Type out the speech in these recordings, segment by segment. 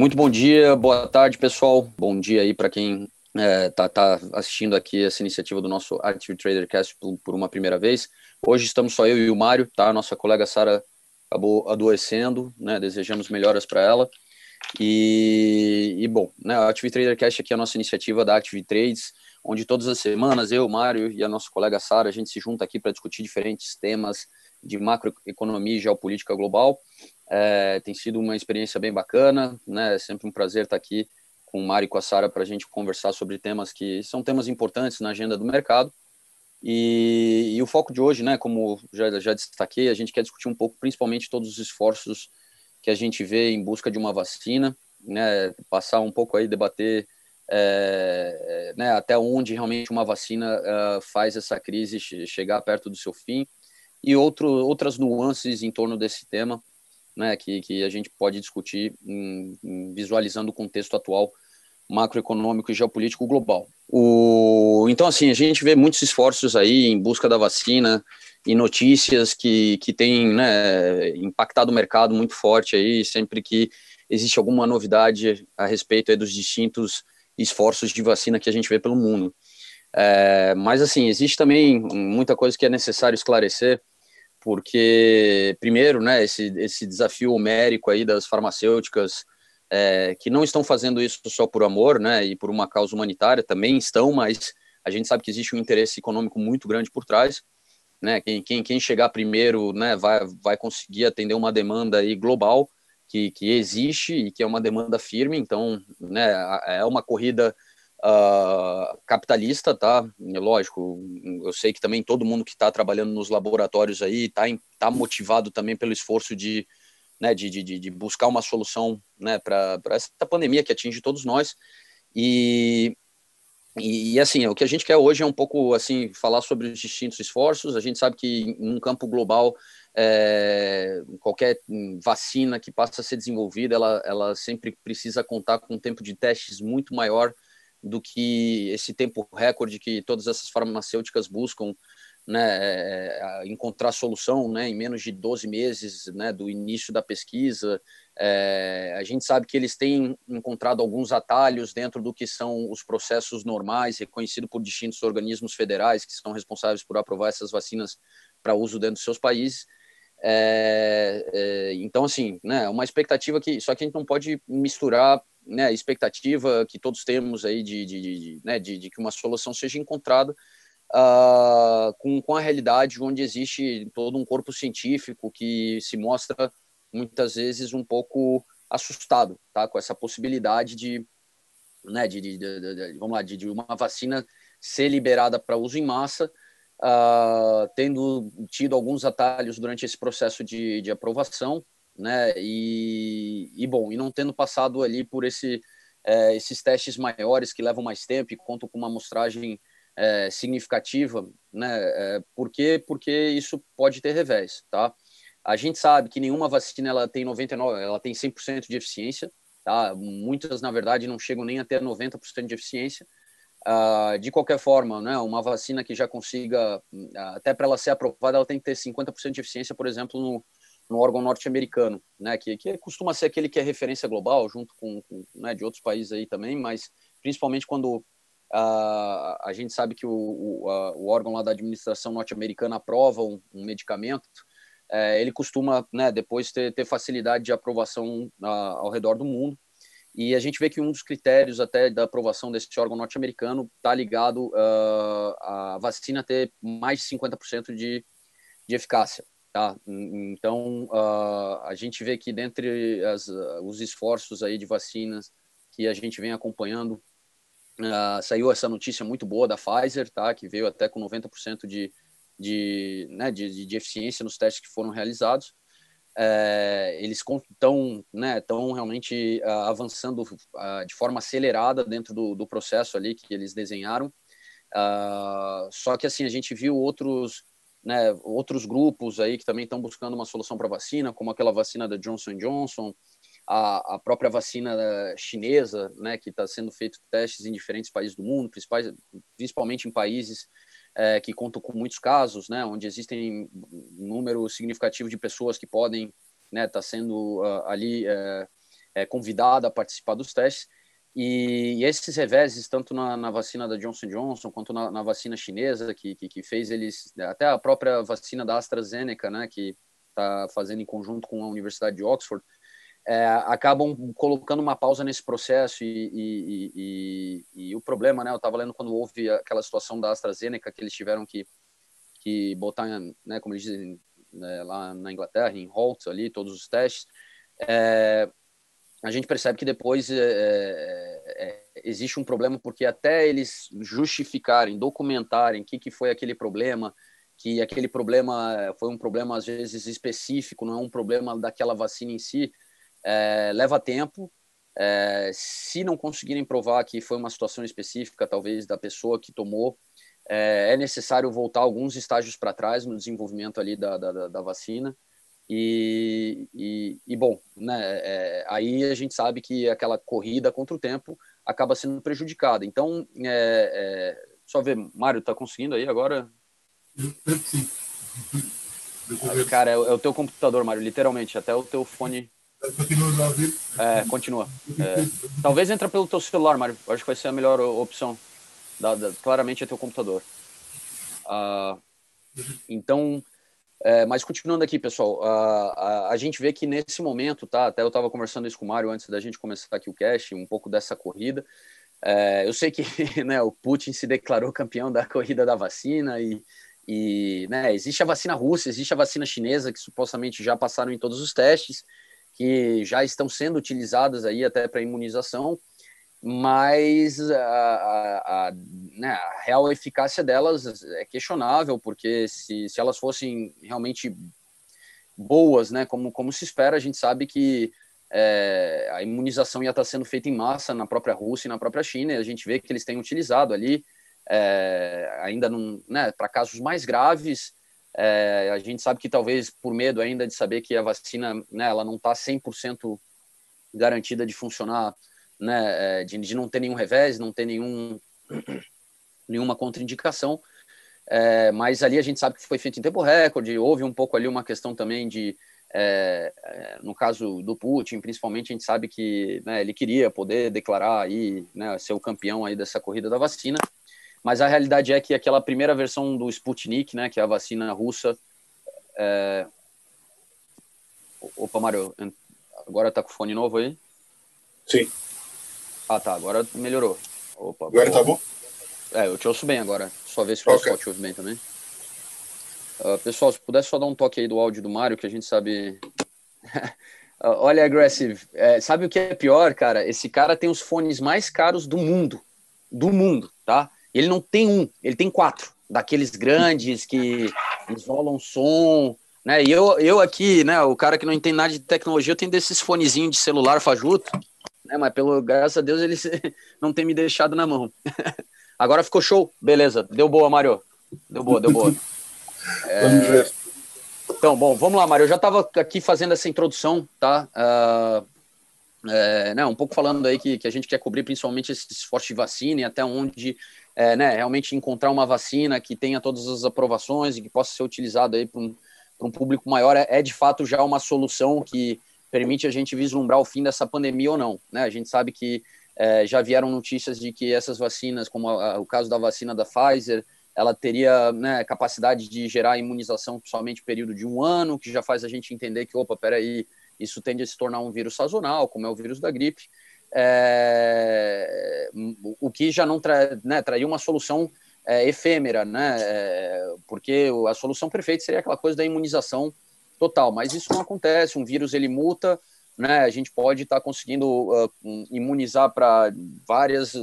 Muito bom dia, boa tarde, pessoal. Bom dia aí para quem está é, tá, tá assistindo aqui essa iniciativa do nosso Active Trader Cast por, por, uma primeira vez. Hoje estamos só eu e o Mário, tá? Nossa colega Sara acabou adoecendo, né? Desejamos melhoras para ela. E, e, bom, né? A Active Trader Cast aqui é a nossa iniciativa da Active Trades, onde todas as semanas eu, Mário e a nossa colega Sara, a gente se junta aqui para discutir diferentes temas de macroeconomia e geopolítica global. É, tem sido uma experiência bem bacana, né? É sempre um prazer estar aqui com o Mário e com a Sara para a gente conversar sobre temas que são temas importantes na agenda do mercado. E, e, o foco de hoje, né, como já, já destaquei, a gente quer discutir um pouco, principalmente todos os esforços que a gente vê em busca de uma vacina, né, passar um pouco aí, debater é, né, até onde realmente uma vacina uh, faz essa crise chegar perto do seu fim e outro, outras nuances em torno desse tema, né, que, que a gente pode discutir em, em, visualizando o contexto atual macroeconômico e geopolítico global. O, então, assim, a gente vê muitos esforços aí em busca da vacina e notícias que, que têm né, impactado o mercado muito forte aí, sempre que existe alguma novidade a respeito dos distintos esforços de vacina que a gente vê pelo mundo. É, mas, assim, existe também muita coisa que é necessário esclarecer, porque, primeiro, né, esse, esse desafio homérico aí das farmacêuticas, é, que não estão fazendo isso só por amor, né, e por uma causa humanitária, também estão, mas a gente sabe que existe um interesse econômico muito grande por trás, né, quem, quem, quem chegar primeiro, né, vai, vai conseguir atender uma demanda aí global, que, que existe e que é uma demanda firme, então, né, é uma corrida uh, capitalista, tá? Lógico, eu sei que também todo mundo que está trabalhando nos laboratórios aí está tá motivado também pelo esforço de, né, de, de, de buscar uma solução né, para essa pandemia que atinge todos nós. E, e, e, assim, o que a gente quer hoje é um pouco assim falar sobre os distintos esforços. A gente sabe que em um campo global, é, qualquer vacina que passa a ser desenvolvida, ela, ela sempre precisa contar com um tempo de testes muito maior do que esse tempo recorde que todas essas farmacêuticas buscam né, é, encontrar solução né, em menos de 12 meses né, do início da pesquisa. É, a gente sabe que eles têm encontrado alguns atalhos dentro do que são os processos normais, reconhecido por distintos organismos federais que são responsáveis por aprovar essas vacinas para uso dentro dos seus países. É, é, então, assim, né, uma expectativa que só que a gente não pode misturar né, expectativa que todos temos aí de, de, de, né, de, de que uma solução seja encontrada uh, com, com a realidade onde existe todo um corpo científico que se mostra muitas vezes um pouco assustado tá, com essa possibilidade de, né, de, de, de, vamos lá, de, uma vacina ser liberada para uso em massa, uh, tendo tido alguns atalhos durante esse processo de, de aprovação, né? E, e bom, e não tendo passado ali por esse, é, esses testes maiores que levam mais tempo e contam com uma amostragem é, significativa, né? É, por quê? Porque isso pode ter revés, tá? A gente sabe que nenhuma vacina ela tem 99, ela tem 100% de eficiência, tá? Muitas, na verdade, não chegam nem a ter 90% de eficiência. Uh, de qualquer forma, né, uma vacina que já consiga, até para ela ser aprovada, ela tem que ter 50% de eficiência, por exemplo, no, no órgão norte-americano, né, que, que costuma ser aquele que é referência global, junto com, com né, de outros países aí também, mas principalmente quando uh, a gente sabe que o, o, a, o, órgão lá da administração norte-americana aprova um, um medicamento, uh, ele costuma né, depois ter, ter, facilidade de aprovação uh, ao redor do mundo, e a gente vê que um dos critérios até da aprovação desse órgão norte-americano está ligado à vacina ter mais de 50% de, de eficácia. Tá? Então, uh, a gente vê que dentre as, uh, os esforços aí de vacinas que a gente vem acompanhando, uh, saiu essa notícia muito boa da Pfizer, tá? que veio até com 90% de, de, né, de, de, eficiência nos testes que foram realizados. É, eles estão né, tão realmente avançando de forma acelerada dentro do, do, processo ali que eles desenharam. só que assim a gente viu outros né, outros grupos aí que também estão buscando uma solução para vacina, como aquela vacina da Johnson Johnson, a, a própria vacina chinesa, né, que está sendo feito testes em diferentes países do mundo, principais, principalmente em países é, que contam com muitos casos, né, onde existem um número significativo de pessoas que podem estar né, tá sendo uh, ali uh, convidada a participar dos testes. E, esses reveses, tanto na, na, vacina da Johnson Johnson quanto na, na vacina chinesa, que, que, que, fez eles, até a própria vacina da AstraZeneca, né, que está fazendo em conjunto com a Universidade de Oxford, é, acabam colocando uma pausa nesse processo e, e, e, e o problema, né, eu estava lendo quando houve aquela situação da AstraZeneca que eles tiveram que, que botar, né, como eles dizem né, lá na Inglaterra, em Holt ali, todos os testes, é, a gente percebe que depois é, é, existe um problema porque até eles justificarem, documentarem o que, que foi aquele problema, que aquele problema foi um problema às vezes específico, não é um problema daquela vacina em si, é, leva tempo. É, se não conseguirem provar que foi uma situação específica, talvez da pessoa que tomou, é, é necessário voltar alguns estágios para trás no desenvolvimento ali da, da, da vacina. E, e, e bom, né, é, aí a gente sabe que aquela corrida contra o tempo acaba sendo prejudicada. Então, é, é, só ver, Mário, está conseguindo aí agora? Sim. Cara, é, é, o teu computador, Mário, literalmente, até o teu fone. É, continua. É, talvez entra pelo teu celular, Mário. Acho que vai ser a melhor opção. Da, da, claramente é teu computador. Ah, então, é, mas continuando aqui, pessoal, a, a, a, gente vê que nesse momento, tá? Até eu estava conversando isso com o Mário antes da gente começar aqui o cast, um pouco dessa corrida. É, eu sei que né, o Putin se declarou campeão da corrida da vacina e, e né, existe a vacina russa, existe a vacina chinesa que supostamente já passaram em todos os testes, que já estão sendo utilizadas aí até para imunização mas a, a, a, né, a, real eficácia delas é questionável, porque se, se elas fossem realmente boas, né, como, como se espera, a gente sabe que é, a imunização ia estar sendo feita em massa na própria Rússia e na própria China, e a gente vê que eles têm utilizado ali, é, ainda né, para casos mais graves, é, a gente sabe que talvez por medo ainda de saber que a vacina, né, ela não está 100% garantida de funcionar né, é, de, de não ter nenhum revés, não ter nenhum, nenhuma contraindicação, é, mas ali a gente sabe que foi feito em tempo recorde, houve um pouco ali uma questão também de, é, é, no caso do Putin, principalmente, a gente sabe que né, ele queria poder declarar aí, né, ser o campeão aí dessa corrida da vacina, mas a realidade é que aquela primeira versão do Sputnik, né, que é a vacina russa, é... opa, Mário, agora tá com o fone novo aí? Sim. Ah, tá. Agora melhorou. Opa, agora tá bom? É, eu te ouço bem agora. Só ver se o okay. pessoal te ouve bem também. Uh, pessoal, se pudesse só dar um toque aí do áudio do Mário, que a gente sabe. uh, olha, Aggressive, é, sabe o que é pior, cara? Esse cara tem os fones mais caros do mundo. Do mundo, tá? Ele não tem um, ele tem quatro. Daqueles grandes que isolam som, né? E eu, eu aqui, né, o cara que não entende nada de tecnologia, eu tenho desses fonezinhos de celular fajuto né? Mas pelo graças a Deus eles não tem me deixado na mão. Agora ficou show, beleza? Deu boa, Mário. Deu boa, deu boa. É... Vamos ver. Então, bom, vamos lá, Mário. Eu já estava aqui fazendo essa introdução, tá? Uh, é, né, um pouco falando aí que, que a gente quer cobrir principalmente esse esforço de vacina e até onde é, né, realmente encontrar uma vacina que tenha todas as aprovações e que possa ser utilizado aí para um, um público maior é, é de fato já uma solução que permite a gente vislumbrar o fim dessa pandemia ou não. Né? A gente sabe que é, já vieram notícias de que essas vacinas, como a, o caso da vacina da Pfizer, ela teria né, capacidade de gerar imunização somente período de um ano, que já faz a gente entender que, opa, peraí, isso tende a se tornar um vírus sazonal, como é o vírus da gripe, é, o que já não tra, né, traria uma solução é, efêmera, né, é, porque a solução perfeita seria aquela coisa da imunização total, mas isso não acontece. Um vírus ele muta, né? A gente pode estar tá conseguindo uh, imunizar para várias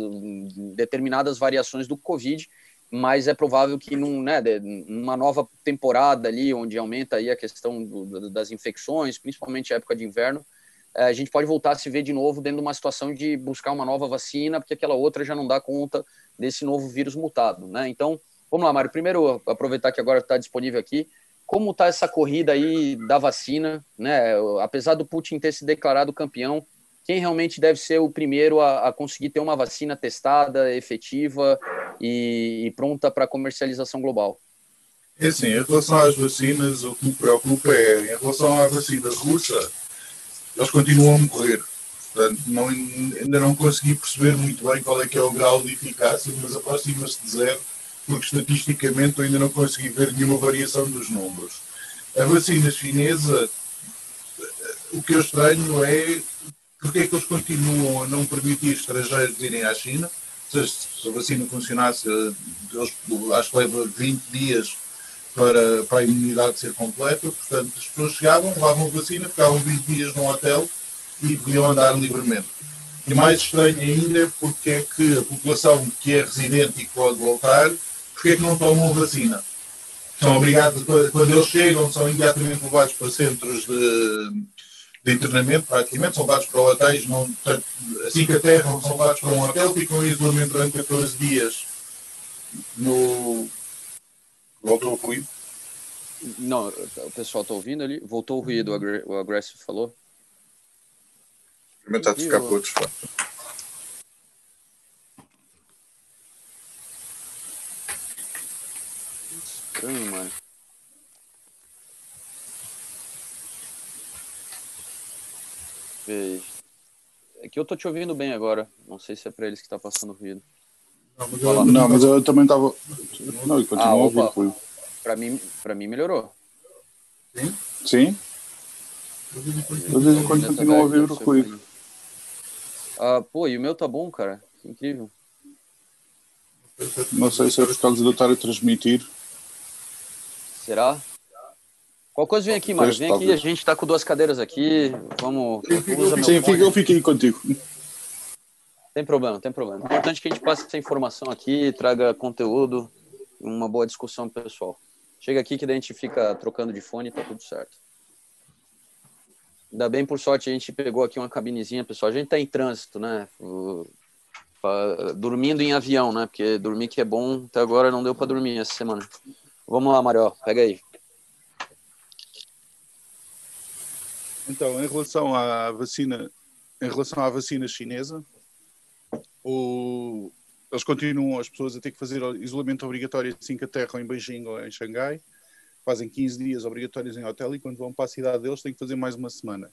determinadas variações do Covid, mas é provável que num, né, numa nova temporada ali, onde aumenta aí a questão do, das infecções, principalmente época de inverno, eh, a gente pode voltar a se ver de novo dentro de uma situação de buscar uma nova vacina, porque aquela outra já não dá conta desse novo vírus mutado, né? Então, vamos lá, Mário. Primeiro, aproveitar que agora está disponível aqui, como está essa corrida aí da vacina, né? Apesar do Putin ter se declarado campeão, quem realmente deve ser o primeiro a, a conseguir ter uma vacina testada, efetiva e, e pronta para comercialização global? É assim, em relação às vacinas, o que me preocupa é, em relação à vacina russa, eles continuam a morrer. Portanto, não, ainda não consegui perceber muito bem qual é que é o grau de eficácia, mas aproxima-se de zero, porque estatisticamente eu ainda não consegui ver nenhuma variação dos números. A vacina chinesa, o que eu estranho é porque é que eles continuam a não permitir estrangeiros irem à China. Se, a vacina funcionasse, eles, acho que leva 20 dias para, para a imunidade ser completa, portanto as pessoas chegavam, levavam a vacina, ficavam 20 dias num hotel e podiam andar livremente. E mais estranho ainda é porque é que a população que é residente e que pode voltar, porque é que não tomam vacina? São obrigados, quando eles chegam, são imediatamente levados para centros de, de internamento, praticamente, são levados para hotéis, não, assim que aterram, são levados para um hotel, ficam em isolamento durante 14 dias no. Voltou o ruído? Não, o pessoal está ouvindo ali? Voltou o ruído, o Aggressive falou? Experimentar de ficar por outros Estranho, mano. É que eu tô te ouvindo bem agora. Não sei se é pra eles que tá passando ruído. Não, mas eu, não, mas eu também tava. Não, eu continuo ah, ouvindo ruído. Pra mim, pra mim melhorou. Sim? Sim. Eu de vez em quando continuo a ouvir o ruído. Ah, pô, e o meu tá bom, cara. Incrível. Não sei se é por causa de eu estar a transmitir. Será? Qual coisa vem aqui, Mário? Vem aqui, a gente tá com duas cadeiras aqui. Vamos. Sim, eu fiquei contigo. Tem problema, tem problema. É importante que a gente passe essa informação aqui, traga conteúdo, uma boa discussão pessoal. Chega aqui que daí a gente fica trocando de fone e tá tudo certo. Ainda bem, por sorte, a gente pegou aqui uma cabinezinha, pessoal. A gente tá em trânsito, né? Dormindo em avião, né? Porque dormir que é bom, até agora não deu para dormir essa semana. Vamos lá, Mario, pega aí. Então, em relação à vacina, em relação à vacina chinesa, o, eles continuam as pessoas a ter que fazer isolamento obrigatório assim que aterram em Beijing ou em Xangai fazem 15 dias obrigatórios em hotel e quando vão para a cidade deles têm que fazer mais uma semana.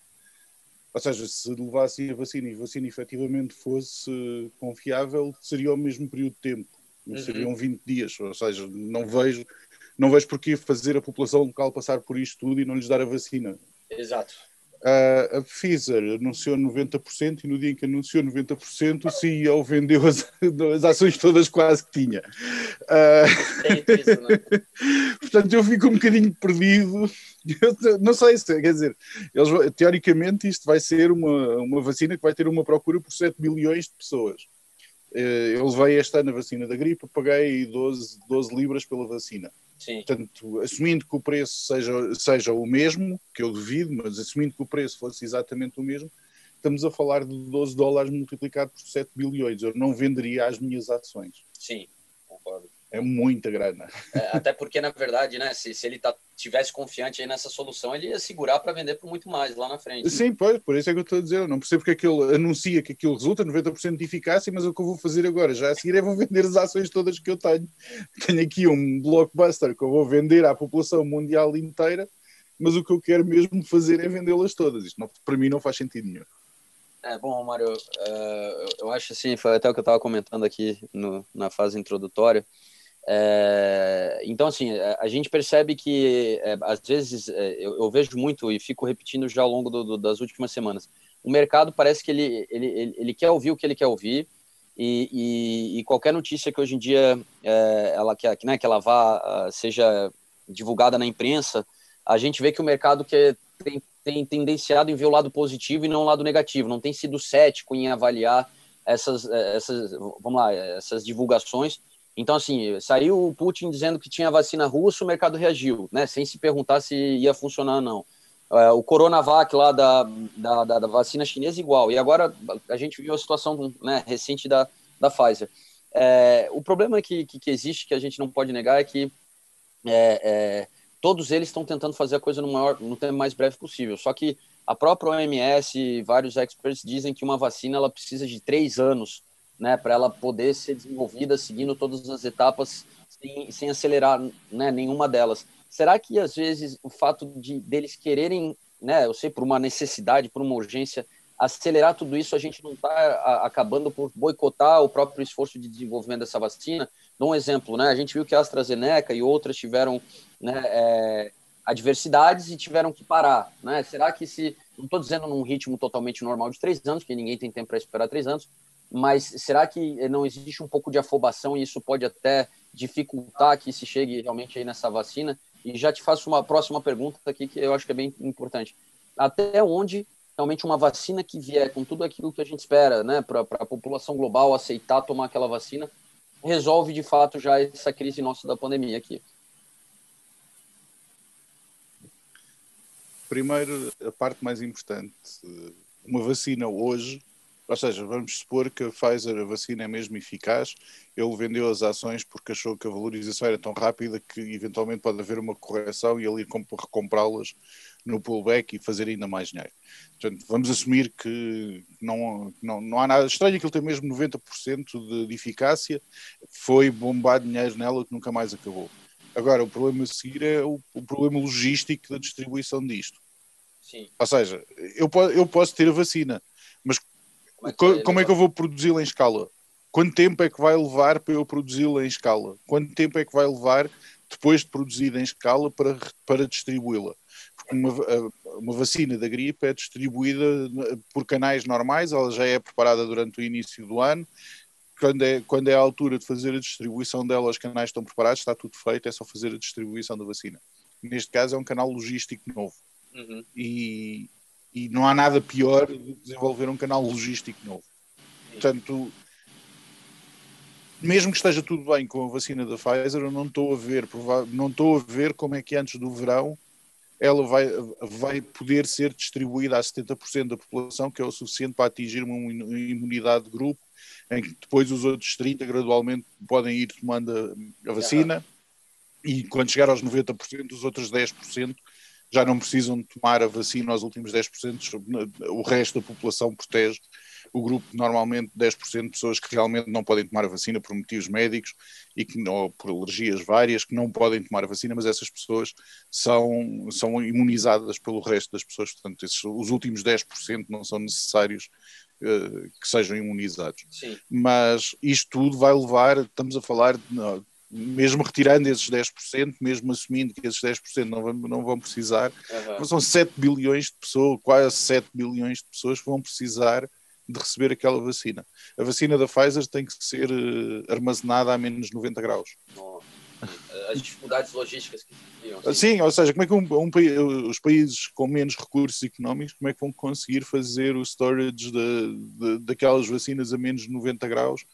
Ou seja, se levassem a vacina e a vacina efetivamente fosse confiável, seria o mesmo período de tempo. Uhum. Seriam 20 dias. Ou seja, não vejo, não vejo porquê fazer a população local passar por isto tudo e não lhes dar a vacina. Exato. Uh, a Pfizer anunciou 90% e no dia em que anunciou 90% o CEO vendeu as, as ações todas quase que tinha. Uh, é não é? portanto, eu fico um bocadinho perdido. Eu, não sei se, quer dizer, eles, teoricamente isto vai ser uma, uma vacina que vai ter uma procura por 7 bilhões de pessoas. Uh, eu levei este ano a vacina da gripe, paguei 12, 12 libras pela vacina. Sim. Portanto, assumindo que o preço seja, seja o mesmo, que eu devido, mas assumindo que o preço fosse exatamente o mesmo, estamos a falar de 12 dólares multiplicado por 7 bilhões. Eu não venderia as minhas ações. Sim, concordo. É muita grana. É, até porque, na verdade, né, se, se ele tá, tivesse confiante aí nessa solução, ele ia segurar para vender por muito mais lá na frente. Sim, pois, por isso é que eu estou a dizer. Eu não percebo porque é ele anuncia que aquilo resulta 90% de eficácia, mas o que eu vou fazer agora, já a seguir, é vou vender as ações todas que eu tenho. Tenho aqui um blockbuster que eu vou vender à população mundial inteira, mas o que eu quero mesmo fazer é vendê-las todas. Isto não, para mim não faz sentido nenhum. É, bom, Mário, uh, eu acho assim, foi até o que eu estava comentando aqui no, na fase introdutória, é, então, assim, a, gente percebe que, é, às vezes, é, eu, eu, vejo muito e fico repetindo já ao longo do, do, das últimas semanas, o mercado parece que ele, ele, ele, ele, quer ouvir o que ele quer ouvir e, e, e qualquer notícia que hoje em dia é, ela quer, né, que ela vá, seja divulgada na imprensa, a gente vê que o mercado quer, tem, tem tendenciado em ver o lado positivo e não o lado negativo, não tem sido cético em avaliar essas, essas, vamos lá, essas divulgações, então, assim, saiu o Putin dizendo que tinha vacina russa, o mercado reagiu, né? Sem se perguntar se ia funcionar ou não. É, o Coronavac lá da, da, da, vacina chinesa, igual. E agora a gente viu a situação né, recente da, da Pfizer. É, o problema que, que, que, existe, que a gente não pode negar, é que é, é, todos eles estão tentando fazer a coisa no, maior, no tempo mais breve possível. Só que a própria OMS e vários experts dizem que uma vacina ela precisa de três anos né, para ela poder ser desenvolvida seguindo todas as etapas sem, sem acelerar né, nenhuma delas. Será que às vezes o fato de deles quererem, né, eu sei por uma necessidade, por uma urgência, acelerar tudo isso, a gente não está acabando por boicotar o próprio esforço de desenvolvimento dessa vacina. Dou um exemplo, né? A gente viu que a AstraZeneca e outras tiveram né, é, adversidades e tiveram que parar, né? Será que se, não estou dizendo num ritmo totalmente normal de três anos, que ninguém tem tempo para esperar três anos, mas será que não existe um pouco de afobação e isso pode até dificultar que se chegue realmente aí nessa vacina? E já te faço uma próxima pergunta aqui que eu acho que é bem importante. Até onde realmente uma vacina que vier com tudo aquilo que a gente espera, né, para a população global aceitar tomar aquela vacina, resolve de fato já essa crise nossa da pandemia aqui. Primeiro, a parte mais importante, uma vacina hoje ou seja, vamos supor que a Pfizer, a vacina é mesmo eficaz, ele vendeu as ações porque achou que a valorização era tão rápida que eventualmente pode haver uma correção e ele ir recomprá-las no pullback e fazer ainda mais dinheiro. Portanto, vamos assumir que não, não, não há nada estranho, que ele tem mesmo 90% de, de eficácia, foi bombado dinheiro nela que nunca mais acabou. Agora, o problema a seguir é o, o problema logístico da distribuição disto. Sim. Ou seja, eu, eu posso ter a vacina, mas como é, como é que eu vou produzi-la em escala? Quanto tempo é que vai levar para eu produzi-la em escala? Quanto tempo é que vai levar depois de produzida em escala para, para distribuí-la? Porque uma, uma vacina da gripe é distribuída por canais normais, ela já é preparada durante o início do ano. Quando é, quando é a altura de fazer a distribuição dela, os canais estão preparados, está tudo feito, é só fazer a distribuição da vacina. Neste caso, é um canal logístico novo. Uhum. E, e não há nada pior do que desenvolver um canal logístico novo. Portanto, mesmo que esteja tudo bem com a vacina da Pfizer, eu não estou a ver, não estou a ver como é que antes do verão ela vai, vai poder ser distribuída a 70% da população, que é o suficiente para atingir uma imunidade de grupo, em que depois os outros 30% gradualmente podem ir tomando a, a vacina, e quando chegar aos 90%, os outros 10% já não precisam de tomar a vacina aos últimos 10%, o resto da população protege o grupo normalmente 10% de pessoas que realmente não podem tomar a vacina por motivos médicos e que ou por alergias várias que não podem tomar a vacina, mas essas pessoas são, são imunizadas pelo resto das pessoas, portanto esses, os últimos 10% não são necessários uh, que sejam imunizados. Sim. Mas isto tudo vai levar, estamos a falar de, mesmo retirando esses 10%, mesmo assumindo que esses 10% não vão, não vão precisar, uhum. são 7 bilhões de pessoas, quase 7 bilhões de pessoas que vão precisar de receber aquela vacina. A vacina da Pfizer tem que ser uh, armazenada a menos 90 graus. As dificuldades logísticas que sim. sim, ou seja, como é que um, um, os países com menos recursos económicos, como é que vão conseguir fazer o storage de, de, daquelas vacinas a menos 90 graus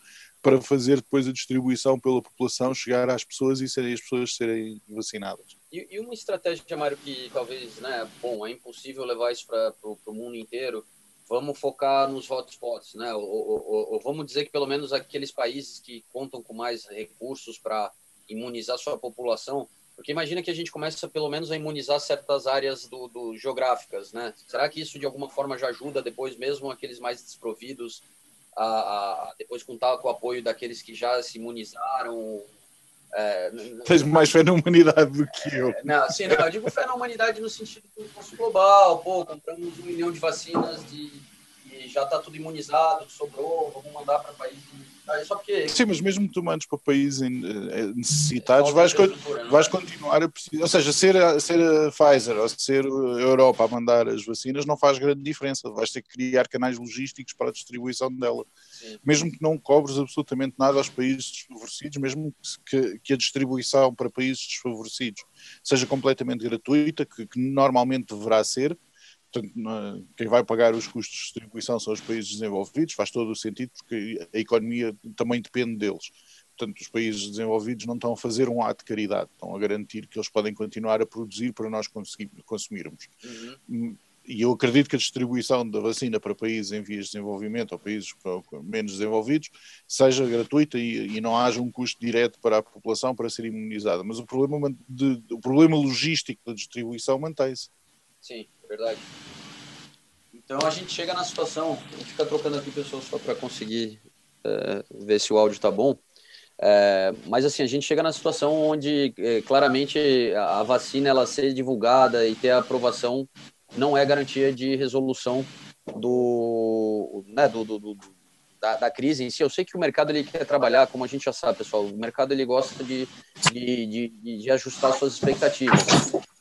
para fazer depois a distribuição pela população, chegar às pessoas e serem as pessoas serem vacinadas. E, e uma estratégia, Mário, que talvez, né, bom, é impossível levar isso para o mundo inteiro, vamos focar nos hotspots, né, ou, ou, ou, vamos dizer que pelo menos aqueles países que contam com mais recursos para imunizar sua população, porque imagina que a gente começa pelo menos a imunizar certas áreas do, do geográficas, né? Será que isso de alguma forma já ajuda depois mesmo aqueles mais desprovidos a, a depois contar com o apoio daqueles que já se imunizaram. É, Tens mais fé na humanidade do que eu. É, não, sim, não, eu digo fé na humanidade no sentido do curso global. Pô, compramos um milhão de vacinas de, e já está tudo imunizado, sobrou, vamos mandar para países porque... Sim, mas mesmo que tu mandes para países eh, necessitados, vais, vais continuar a precisar. Ou seja, ser a, ser a Pfizer ou ser a Europa a mandar as vacinas não faz grande diferença. Vais ter que criar canais logísticos para a distribuição dela. Sim. Mesmo que não cobres absolutamente nada aos países desfavorecidos, mesmo que, que a distribuição para países desfavorecidos seja completamente gratuita, que, que normalmente deverá ser Portanto, quem vai pagar os custos de distribuição são os países desenvolvidos, faz todo o sentido, porque a economia também depende deles. Portanto, os países desenvolvidos não estão a fazer um ato de caridade, estão a garantir que eles podem continuar a produzir para nós consumirmos. Uhum. E eu acredito que a distribuição da vacina para países em vias de desenvolvimento ou países menos desenvolvidos seja gratuita e, e não haja um custo direto para a população para ser imunizada. Mas o problema, de, o problema logístico da distribuição mantém-se. Sim verdade. Então a gente chega na situação, a gente fica trocando aqui pessoas só para conseguir é, ver se o áudio está bom. É, mas assim, a gente chega na situação onde é, claramente a, vacina ela ser divulgada e ter a aprovação não é garantia de resolução do, né, do, do, do da, da, crise em si. Eu sei que o mercado ele quer trabalhar, como a gente já sabe, pessoal. O mercado ele gosta de, de, de, de ajustar suas expectativas.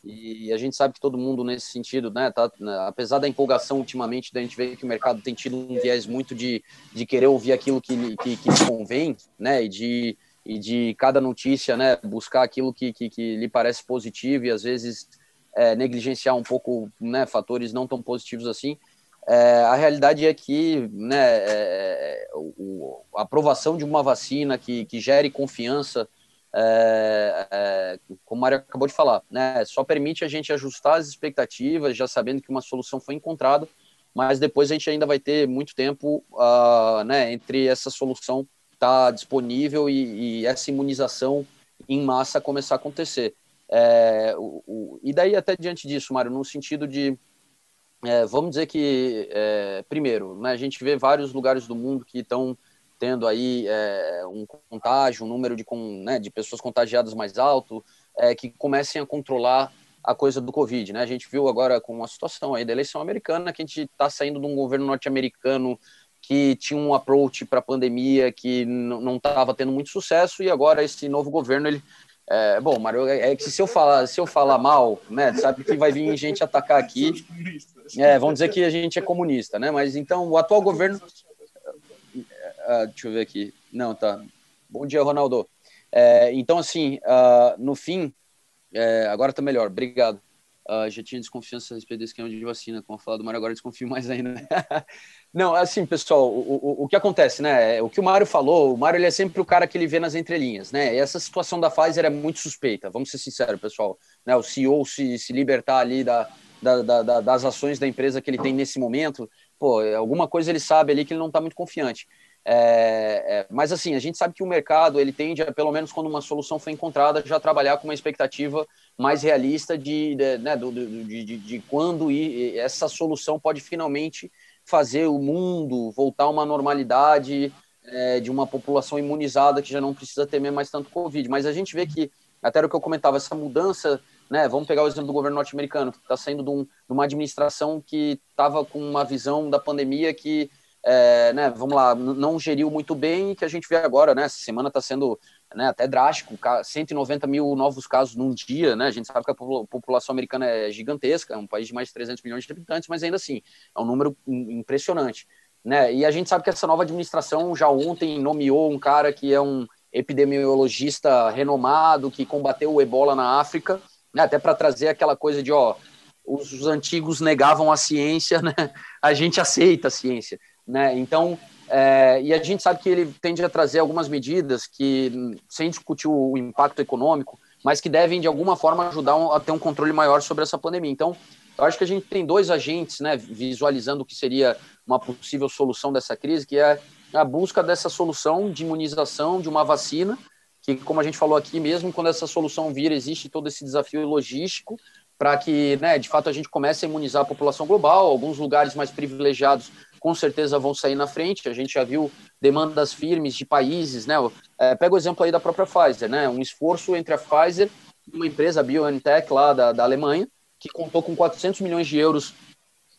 E a gente sabe que todo mundo nesse sentido, né, tá, né, apesar da empolgação ultimamente, a gente vê que o mercado tem tido um viés muito de, de querer ouvir aquilo que, que, que convém, né, e de, e de cada notícia, né, buscar aquilo que, que, que lhe parece positivo e às vezes é, negligenciar um pouco, né, fatores não tão positivos assim. É, a realidade é que né, é, o, a aprovação de uma vacina que, que gere confiança, é, é, como o Mário acabou de falar, né, só permite a gente ajustar as expectativas, já sabendo que uma solução foi encontrada, mas depois a gente ainda vai ter muito tempo uh, né, entre essa solução estar tá disponível e, e, essa imunização em massa começar a acontecer. É, o, o, e daí até diante disso, Mário, no sentido de é, vamos dizer que, é, primeiro, né, a gente vê vários lugares do mundo que estão tendo aí é, um contágio, um número de, com, né, de pessoas contagiadas mais alto, é, que comecem a controlar a coisa do Covid. Né? A gente viu agora com a situação aí da eleição americana, que a gente está saindo de um governo norte-americano que tinha um approach para a pandemia que não estava tendo muito sucesso, e agora esse novo governo ele é, bom, Mário, é, é que se eu falar, se eu falar mal, né, sabe que vai vir gente atacar aqui. É, vão dizer que a gente é comunista, né? Mas então o atual governo. Uh, deixa eu ver aqui. Não, tá. Bom dia, Ronaldo. É, então, assim, uh, no fim, é, agora tá melhor. Obrigado. Uh, já tinha desconfiança a respeito desse esquema de vacina, como falado do Mário, agora desconfio mais ainda. Não, assim, pessoal, o, o, o, que acontece, né? O que o Mário falou, o Mário ele é sempre o cara que ele vê nas entrelinhas, né? E essa situação da Pfizer é muito suspeita, vamos ser sinceros, pessoal. Né? O CEO se, se libertar ali da, da, da, das ações da empresa que ele tem nesse momento, pô, alguma coisa ele sabe ali que ele não está muito confiante. É, é, mas assim, a gente sabe que o mercado ele tende a, pelo menos quando uma solução foi encontrada, já trabalhar com uma expectativa mais realista de, de, né, do, de, de, de quando essa solução pode finalmente fazer o mundo voltar a uma normalidade é, de uma população imunizada que já não precisa temer mais tanto Covid. Mas a gente vê que, até o que eu comentava, essa mudança, né, vamos pegar o exemplo do governo norte-americano, que está saindo de, um, de, uma administração que estava com uma visão da pandemia que é, né, vamos lá, não geriu muito bem, que a gente vê agora, né, essa semana está sendo né, até drástico, 190 mil novos casos num dia, né, a gente sabe que a população americana é gigantesca, é um país de mais de 300 milhões de habitantes, mas ainda assim, é um número impressionante, né, e a gente sabe que essa nova administração já ontem nomeou um cara que é um epidemiologista renomado, que combateu o ebola na África, né, até para trazer aquela coisa de, ó, os antigos negavam a ciência, né, a gente aceita a ciência, né? Então, é, e a gente sabe que ele tende a trazer algumas medidas que, sem discutir o impacto econômico, mas que devem, de alguma forma, ajudar a ter um controle maior sobre essa pandemia. Então, eu acho que a gente tem dois agentes, né, visualizando o que seria uma possível solução dessa crise, que é a busca dessa solução de imunização, de uma vacina, que, como a gente falou aqui mesmo, quando essa solução vir, existe todo esse desafio logístico para que, né, de fato, a gente comece a imunizar a população global. Alguns lugares mais privilegiados com certeza vão sair na frente. A gente já viu demandas firmes de países, né? É, pega o exemplo aí da própria Pfizer, né? Um esforço entre a Pfizer e uma empresa, BioNTech, lá da, da Alemanha, que contou com 400 milhões de euros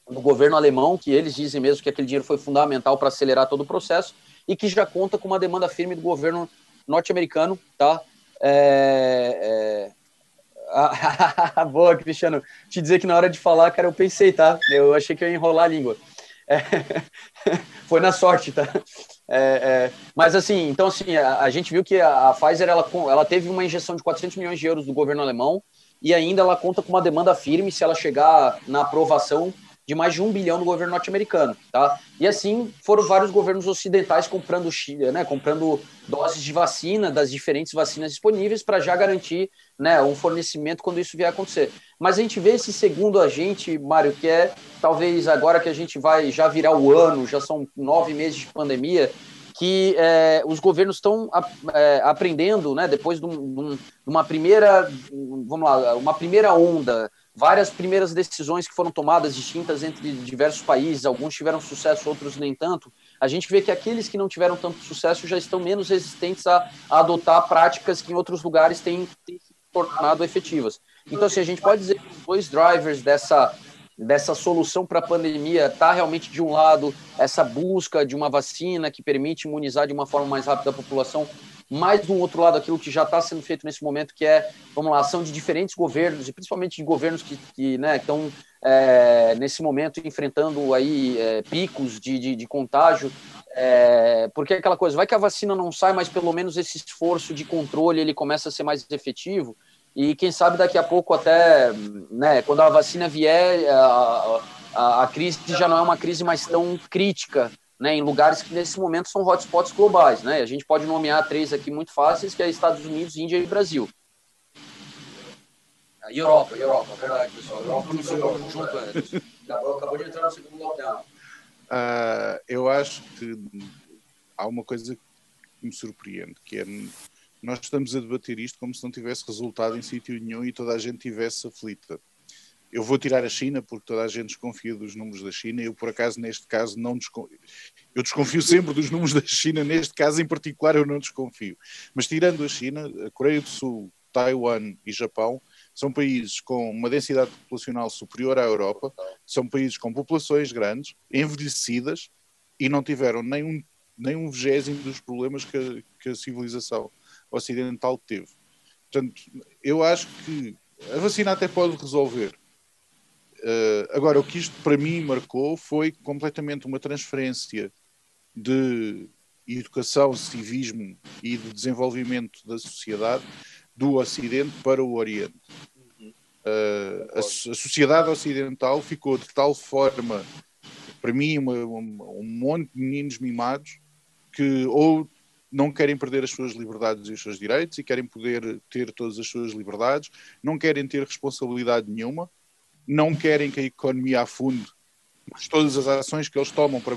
do governo alemão, que eles dizem mesmo que aquele dinheiro foi fundamental para acelerar todo o processo, e que já conta com uma demanda firme do governo norte-americano, tá? É, é... Boa, Cristiano. Te dizer que na hora de falar, cara, eu pensei, tá? Eu achei que ia enrolar a língua. É, foi na sorte, tá? É, é, mas assim, então assim, a, a, gente viu que a, a Pfizer ela, ela teve uma injeção de 400 milhões de euros do governo alemão e ainda ela conta com uma demanda firme se ela chegar na aprovação de mais de um bilhão no governo norte-americano, tá? E assim foram vários governos ocidentais comprando, né, comprando doses de vacina das diferentes vacinas disponíveis para já garantir, né, um fornecimento quando isso vier a acontecer. Mas a gente vê esse segundo agente, Mário, que é talvez agora que a gente vai já virar o ano, já são nove meses de pandemia, que é, os governos estão é, aprendendo, né, depois de, um, de, uma primeira, vamos lá, uma primeira onda várias primeiras decisões que foram tomadas distintas entre diversos países, alguns tiveram sucesso, outros nem tanto, a gente vê que aqueles que não tiveram tanto sucesso já estão menos resistentes a, a adotar práticas que em outros lugares têm, têm se tornado efetivas. Então, assim, a gente pode dizer que os dois drivers dessa, dessa solução para a pandemia está realmente de um lado essa busca de uma vacina que permite imunizar de uma forma mais rápida a população, mais do outro lado aquilo que já está sendo feito nesse momento, que é, vamos lá, ação de diferentes governos, e principalmente de governos que, que né, estão é, nesse momento enfrentando aí é, picos de, de, de contágio, é, porque é aquela coisa, vai que a vacina não sai, mas pelo menos esse esforço de controle ele começa a ser mais efetivo, e quem sabe daqui a pouco até, né, quando a vacina vier, a, a, a crise já não é uma crise mais tão crítica, né, em lugares que nesse momento são hotspots globais, né? A gente pode nomear três aqui muito fáceis, que é Estados Unidos, Índia e Brasil. E Europa, Europa, verdade, pessoal. Europa no segundo junto antes. Acabou, acabou de entrar no segundo lockdown. Uh, eu acho que há uma coisa que me surpreende, que é nós estamos a debater isto como se não tivesse resultado em sítio nenhum e toda a gente tivesse aflita. Eu vou tirar a China porque toda a gente desconfia dos números da China. Eu, por acaso, neste caso, não desconfio. Eu desconfio sempre dos números da China, neste caso em particular, eu não desconfio. Mas tirando a China, a Coreia do Sul, Taiwan e Japão são países com uma densidade populacional superior à Europa, são países com populações grandes, envelhecidas e não tiveram nem um, vigésimo dos problemas que a, que a civilização ocidental teve. Portanto, eu acho que a vacina até pode resolver. Uh, agora, o que isto para mim marcou foi completamente uma transferência de educação, civismo e de desenvolvimento da sociedade do Ocidente para o Oriente. Uh, a, a, sociedade ocidental ficou de tal forma, para mim, uma, um monte de meninos mimados que ou não querem perder as suas liberdades e os seus direitos e querem poder ter todas as suas liberdades, não querem ter responsabilidade nenhuma, não querem que a economia afunde, mas todas as ações que eles tomam para,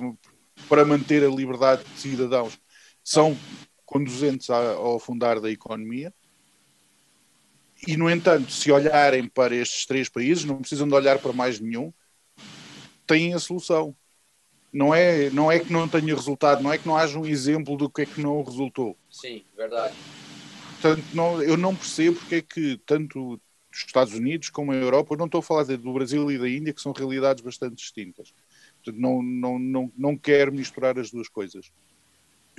para manter a liberdade de cidadãos são conduzentes ao afundar da economia. E, no entanto, se olharem para estes três países, não precisam de olhar para mais nenhum, têm a solução não é, não é que não tenha resultado, não é que não haja um exemplo do que é que não resultou. Sim, verdade. Portanto, não, eu não percebo porque é que tanto os Estados Unidos como a Europa, eu não estou a falar do Brasil e da Índia, que são realidades bastante distintas. Portanto, não, não, não, não quero misturar as duas coisas.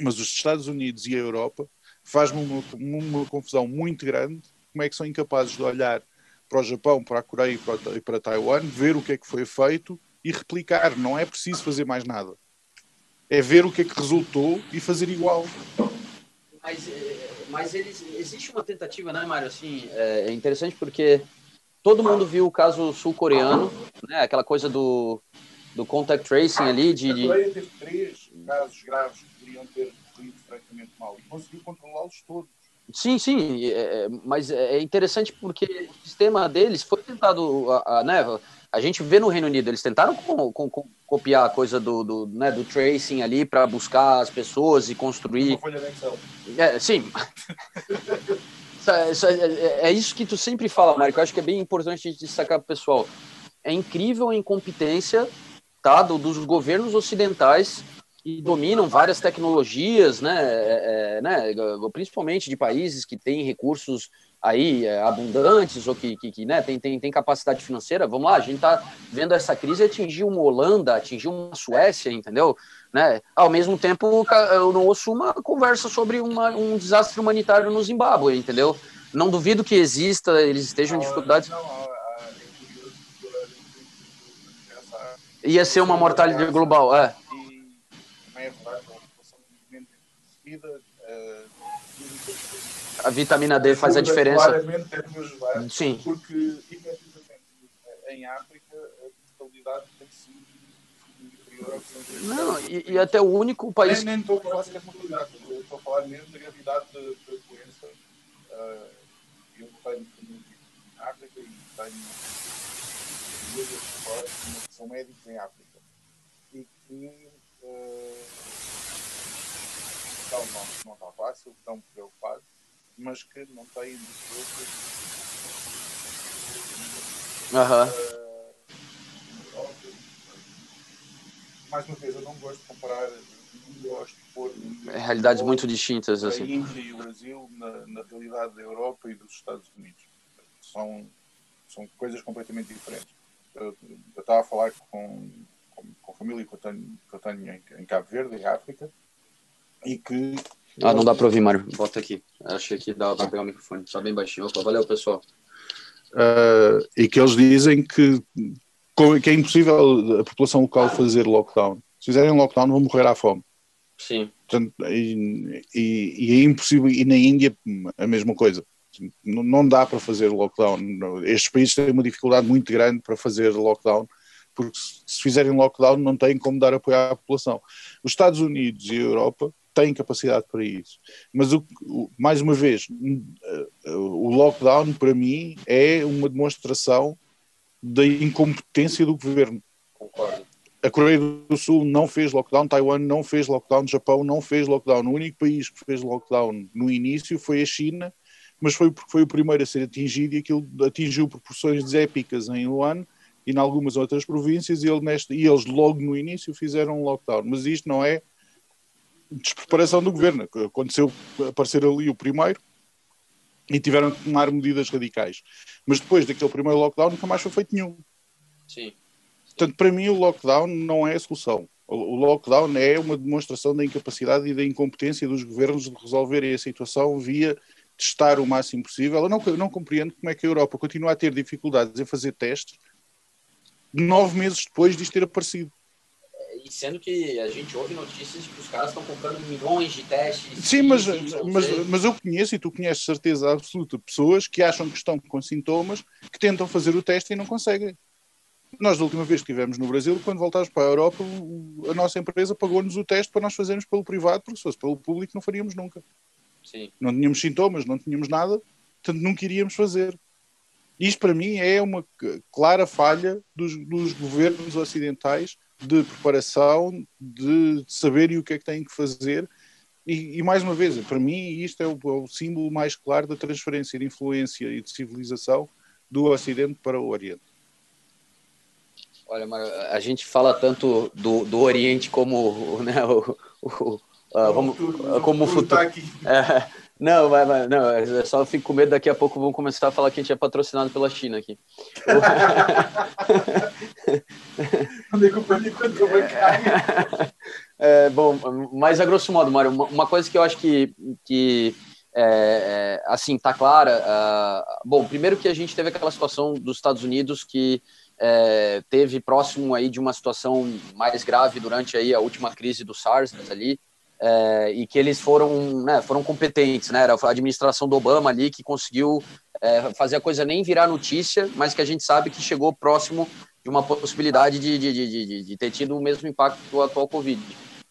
Mas os Estados Unidos e a Europa faz-me uma, uma confusão muito grande como é que são incapazes de olhar para o Japão, para a Coreia e para, e para Taiwan, ver o que é que foi feito e replicar. Não é preciso fazer mais nada. É ver o que é que resultou e fazer igual. Mas, eh, mas eles, existe uma tentativa, né, Mário? Assim, é interessante porque todo mundo viu o caso sul-coreano, né? Aquela coisa do, do contact tracing ali. De, de... A Coreia teve três casos graves que poderiam ter corrido francamente mal e conseguiu controlá-los todos. Sim, sim, é, mas é interessante porque o sistema deles foi tentado, a, a, né, a gente vê no Reino Unido, eles tentaram com, com, com, copiar a coisa do, do, né, do tracing ali para buscar as pessoas e construir. Uma folha de É, sim. é, é, isso que tu sempre fala, Mário, eu acho que é bem importante destacar para o pessoal. É incrível a incompetência tá, do, dos governos ocidentais que dominam várias tecnologias, né, é, é né, principalmente de países que têm recursos aí é, abundantes ou que, que, que né, tem, tem, tem capacidade financeira, vamos lá, a gente está vendo essa crise atingir uma Holanda, atingir uma Suécia, entendeu? Né? Ao mesmo tempo, eu não ouço uma conversa sobre uma, um desastre humanitário no Zimbábue, entendeu? Não duvido que exista, eles estejam em dificuldades. Ia ser uma mortalidade global, é. E, a vitamina D faz a diferença. Claramente deve ajudar, Sim. porque efetivamente em África a mortalidade tem sido inferior ao Não, e, e, até o único país. Nem, nem estou a falar de mortalidade, estou a falar mesmo da gravidade da, doença. Uh, eu tenho família em África e tenho duas pessoas que são médicos em África e que uh, estão, não, não está fácil, estão preocupados mas que não têm de todo. Aham. Uh, mais uma vez, eu não gosto de comparar, não gosto de pôr. Realidades muito distintas, a assim. A Índia e o Brasil na, na realidade da Europa e dos Estados Unidos. São, são coisas completamente diferentes. eu, eu estava a falar com, com, com, a família que eu tenho, que eu tenho em, em Cabo Verde, em África, e que. Ah, não dá para ouvir, Mário. Bota aqui. Acho que dá para pegar o microfone. Está bem baixinho. Opa, valeu, pessoal. Uh, e que eles dizem que, que é impossível a população local fazer lockdown. Se fizerem lockdown, vão morrer à fome. Sim. Portanto, e, e, e, é impossível. E na Índia, a mesma coisa. Não dá para fazer lockdown. Estes países têm uma dificuldade muito grande para fazer lockdown, porque se fizerem lockdown, não têm como dar apoio à população. Os Estados Unidos e a Europa têm capacidade para isso. Mas, o, o, mais uma vez, o lockdown, para mim, é uma demonstração da incompetência do governo. Concordo. A Coreia do Sul não fez lockdown, Taiwan não fez lockdown, Japão não fez lockdown. O único país que fez lockdown no início foi a China, mas foi porque foi o primeiro a ser atingido e aquilo atingiu proporções épicas em Wuhan e em algumas outras províncias e, ele neste, e eles logo no início fizeram um lockdown. Mas isto não é despreparação do governo. Aconteceu aparecer ali o primeiro e tiveram que tomar medidas radicais. Mas depois daquele primeiro lockdown nunca mais foi feito nenhum. Sim. Portanto, para mim o lockdown não é a solução. O lockdown é uma demonstração da incapacidade e da incompetência dos governos de resolverem a situação via testar o máximo possível. Eu não, eu não compreendo como é que a Europa continua a ter dificuldades em fazer testes nove meses depois disto ter aparecido. E sendo que a gente ouve notícias que os caras estão comprando milhões de testes. Sim, mas, mas, mas eu conheço, e tu conheces certeza absoluta, pessoas que acham que estão com sintomas, que tentam fazer o teste e não conseguem. Nós, da última vez que estivemos no Brasil, quando voltámos para a Europa, a nossa empresa pagou-nos o teste para nós fazermos pelo privado, porque se fosse pelo público não faríamos nunca. Sim. Não tínhamos sintomas, não tínhamos nada, portanto nunca iríamos fazer. Isto para mim é uma clara falha dos, dos governos ocidentais de preparação, de saberem o que é que têm que fazer. E, e mais uma vez, para mim, isto é o, é o, símbolo mais claro da transferência de influência e de civilização do Ocidente para o Oriente. Olha, a gente fala tanto do, do Oriente como né, o, o, Uh, vamos, futuro, como o futuro. É, não, vai, vai, não, é só fico com medo daqui a pouco vão começar a falar que a gente é patrocinado pela China aqui. é, bom, mas a grosso modo, Mário, uma coisa que eu acho que, que é, é, assim, tá clara. Uh, bom, primeiro que a gente teve aquela situação dos Estados Unidos que é, teve próximo aí de uma situação mais grave durante aí a última crise do SARS ali, é, e que eles foram, né, foram competentes, né? Era a administração do Obama ali que conseguiu é, fazer a coisa nem virar notícia, mas que a gente sabe que chegou próximo de uma possibilidade de, de, de, de ter tido o mesmo impacto do atual Covid.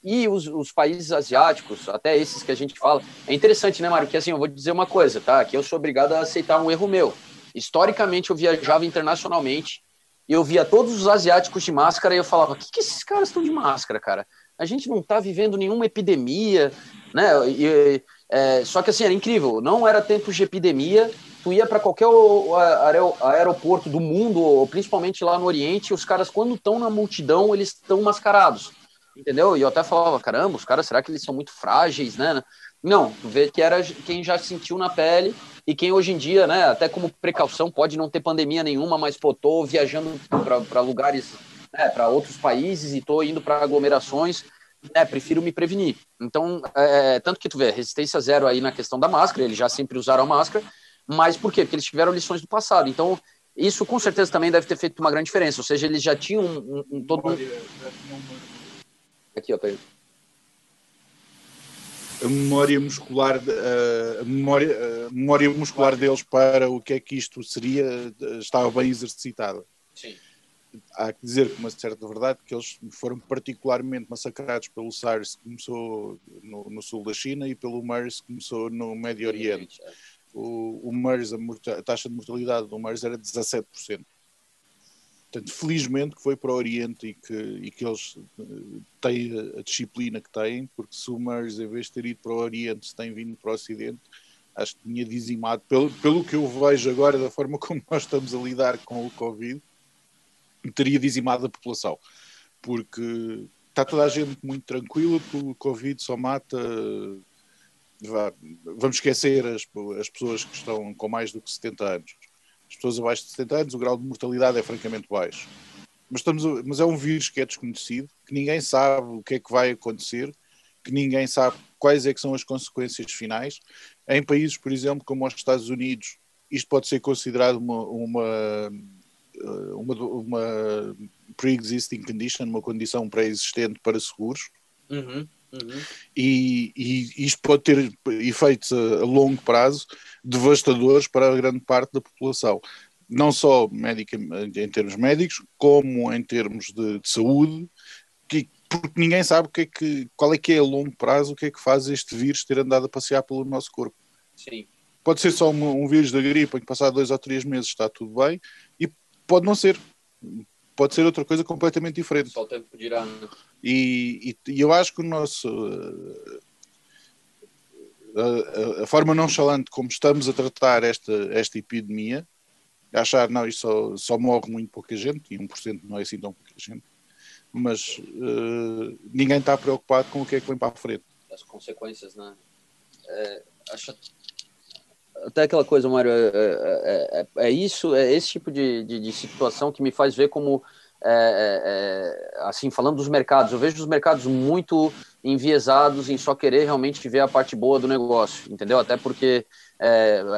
E os, os, países asiáticos, até esses que a gente fala, é interessante, né, Mário? Que assim, eu vou dizer uma coisa, tá? Que eu sou obrigado a aceitar um erro meu. Historicamente, eu viajava internacionalmente eu via todos os asiáticos de máscara e eu falava: o que, que esses caras estão de máscara, cara? A gente não está vivendo nenhuma epidemia, né? E, é, só que assim, era incrível, não era tempo de epidemia, tu ia para qualquer aeroporto do mundo, principalmente lá no Oriente, os caras, quando estão na multidão, eles estão mascarados, entendeu? E eu até falava, caramba, os caras, será que eles são muito frágeis, né? Não, tu vê que era quem já sentiu na pele e quem hoje em dia, né, até como precaução, pode não ter pandemia nenhuma, mas, pô, tô viajando para lugares né, para outros países e estou indo para aglomerações, né, prefiro me prevenir. Então, é, tanto que tu vê, resistência zero aí na questão da máscara, eles já sempre usaram a máscara, mas por quê? Porque eles tiveram lições do passado. Então, isso com certeza também deve ter feito uma grande diferença, ou seja, eles já tinham um, um, um todo... Aqui, ó, peraí a memória muscular a memória, a memória muscular deles para o que é que isto seria estava bem exercitada. Há que dizer com uma certa verdade que eles foram particularmente massacrados pelo SARS que começou no, no, sul da China e pelo MERS que começou no Médio Oriente. O, o MERS, a, a, taxa de mortalidade do MERS era 17%. Portanto, felizmente que foi para o Oriente e que, e que eles eh, têm a, a disciplina que têm, porque se o MERS, em vez de ter ido para o Oriente, se tem vindo para o Ocidente, acho que tinha dizimado, pelo, pelo que eu vejo agora da forma como nós estamos a lidar com o Covid, teria dizimado a população, porque está toda a gente muito tranquila, porque o Covid só mata. Vamos esquecer as, as pessoas que estão com mais do que 70 anos. As As pessoas abaixo de 70 anos, o grau de mortalidade é francamente baixo. Mas, estamos, mas é um vírus que é desconhecido, que ninguém sabe o que é que vai acontecer, que ninguém sabe quais é que são as consequências finais. Em países, por exemplo, como os Estados Unidos, isto pode ser considerado uma, uma, uma, uma pre-existing condition, uma condição pré-existente para seguros. Uhum, uhum. E, e, isto pode ter efeitos a, longo prazo devastadores para a grande parte da população. Não só médica, em termos médicos, como em termos de, de saúde, que, porque ninguém sabe o que é que, qual é que é a longo prazo, o que é que faz este vírus ter andado a passear pelo nosso corpo. Sim. Pode ser só um, um vírus da gripe em que passar dois ou três meses está tudo bem, e pode não ser. Pode ser outra coisa completamente diferente. Só o tempo dirá. E, e, e, eu acho que o nosso. A, a, a, forma nonchalante como estamos a tratar esta, esta epidemia, achar, não, isto só, só morre muito pouca gente, e 1% não é assim tão pouca gente, mas uh, ninguém está preocupado com o que é que vem para a frente. As consequências, né? É, acho até aquela coisa, Mário, é, é, é, é, isso, é esse tipo de, de, de, situação que me faz ver como, é, é, assim, falando dos mercados, eu vejo os mercados muito enviesados em só querer realmente ver a parte boa do negócio, entendeu? Até porque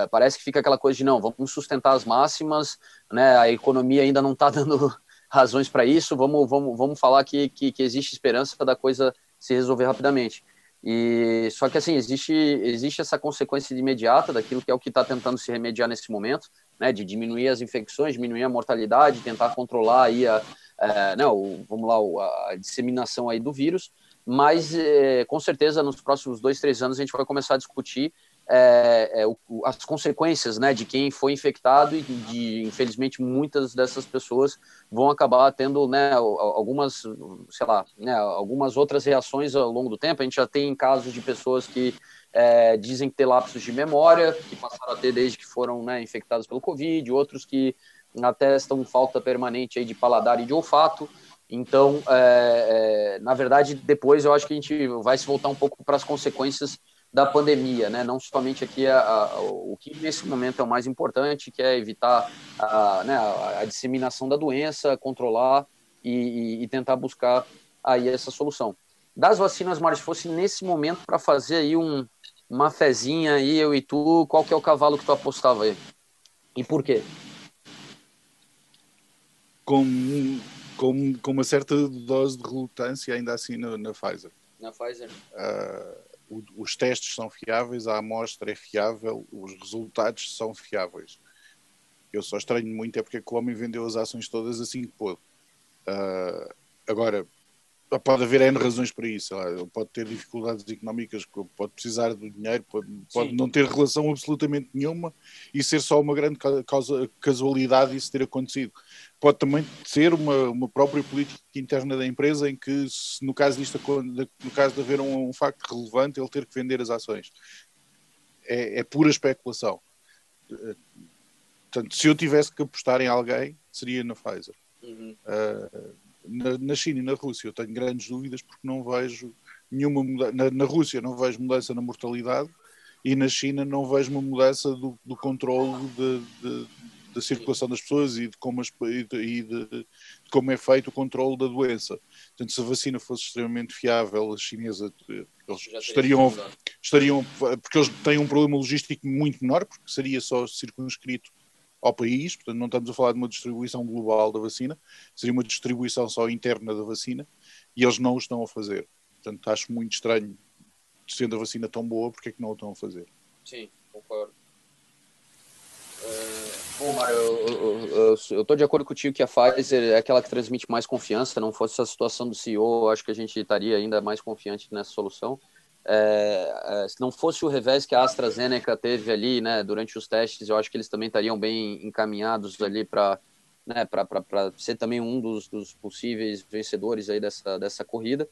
parece que fica aquela coisa de, não, vamos sustentar as máximas, né, a economia ainda não está dando razões para isso, vamos, vamos, vamos falar que, que, que existe esperança da coisa se resolver rapidamente. E só que assim existe existe essa consequência imediata daquilo que é o que está tentando se remediar nesse momento, né, de diminuir as infecções, diminuir a mortalidade, tentar controlar aí a, não, né, vamos lá a disseminação aí do vírus, mas é, com certeza nos próximos dois três anos a gente vai começar a discutir é, é, o, as consequências né, de quem foi infectado e de, infelizmente, muitas dessas pessoas vão acabar tendo né, algumas, sei lá, né, algumas outras reações ao longo do tempo. A gente já tem casos de pessoas que é, dizem ter lapsos de memória, que passaram a ter desde que foram né, infectados pelo Covid, outros que atestam falta permanente aí de paladar e de olfato. Então, é, é, na verdade, depois eu acho que a gente vai se voltar um pouco para as consequências da pandemia, né? Não somente aqui a, a, o que nesse momento é o mais importante, que é evitar a, né, a disseminação da doença, controlar e, e, tentar buscar aí essa solução. Das vacinas, Mário, se fosse nesse momento para fazer aí um, uma fezinha aí, eu e tu, qual que é o cavalo que tu apostava aí? E por quê? Com, com, com uma certa dose de relutância ainda assim na, na Pfizer. Na Pfizer? Uh os testes são fiáveis, a amostra é fiável, os resultados são fiáveis. Eu só estranho muito é porque o homem vendeu as ações todas assim que pôde. Uh, agora, pode haver N razões para isso. Ele pode ter dificuldades económicas, pode precisar do dinheiro, pode, pode não ter relação absolutamente nenhuma e ser só uma grande causa, casualidade isso ter acontecido. Pode também ser uma, uma própria política interna da empresa em que, se, no caso disto, no caso de haver um, um facto relevante, ele ter que vender as ações. É, é pura especulação. Portanto, se eu tivesse que apostar em alguém, seria na Pfizer. Uhum. Uh, na, na, China e na Rússia eu tenho grandes dúvidas porque não vejo nenhuma mudança. Na, na, Rússia não vejo mudança na mortalidade e na China não vejo uma mudança do, do controle da circulação das pessoas e de como, as, e de, e de, de como é feito o controle da doença. Portanto, se a vacina fosse extremamente fiável, a chinesa eles estariam, estariam, porque eles têm um problema logístico muito menor, porque seria só circunscrito ao país, portanto não estamos a falar de uma distribuição global da vacina, seria uma distribuição só interna da vacina, e eles não o estão a fazer. Portanto, acho muito estranho, sendo a vacina tão boa, porque é que não o estão a fazer? Sim, concordo. Uh, bom, Mário, eu estou de acordo contigo que a Pfizer é aquela que transmite mais confiança. Não fosse a situação do CEO, acho que a gente estaria ainda mais confiante nessa solução. É, é, se não fosse o revés que a AstraZeneca teve ali, né, durante os testes, eu acho que eles também estariam bem encaminhados ali para né, ser também um dos, dos, possíveis vencedores aí dessa, dessa corrida.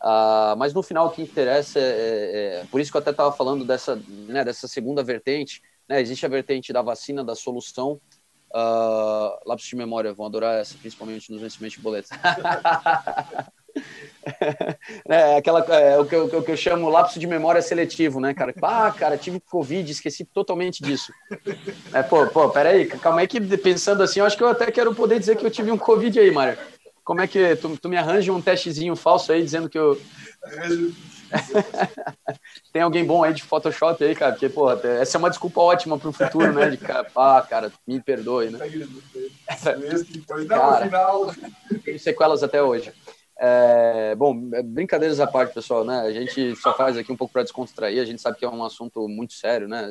Ah, mas no final o que interessa é, é, é por isso que eu até estava falando dessa, né, dessa segunda vertente. Né, existe a vertente da vacina, da solução. Uh, lápis de memória, vão adorar essa, principalmente nos vencimentos de boletos. é, aquela, é, o, que eu, o que eu chamo lapso de memória seletivo, né, cara? Ah, cara, tive Covid, esqueci totalmente disso. É, pô, pô, peraí, calma aí que pensando assim, eu acho que eu até quero poder dizer que eu tive um Covid aí, Mário. Como é que tu, tu me arranja um testezinho falso aí dizendo que eu. Tem alguém bom aí de Photoshop aí, cara? Porque, pô, essa é uma desculpa ótima pro futuro, né? De, ah, cara, me perdoe, né? Cara, tem sequelas até hoje. É, bom, brincadeiras à parte, pessoal, né? A gente só faz aqui um pouco para descontrair, a gente sabe que é um assunto muito sério, né?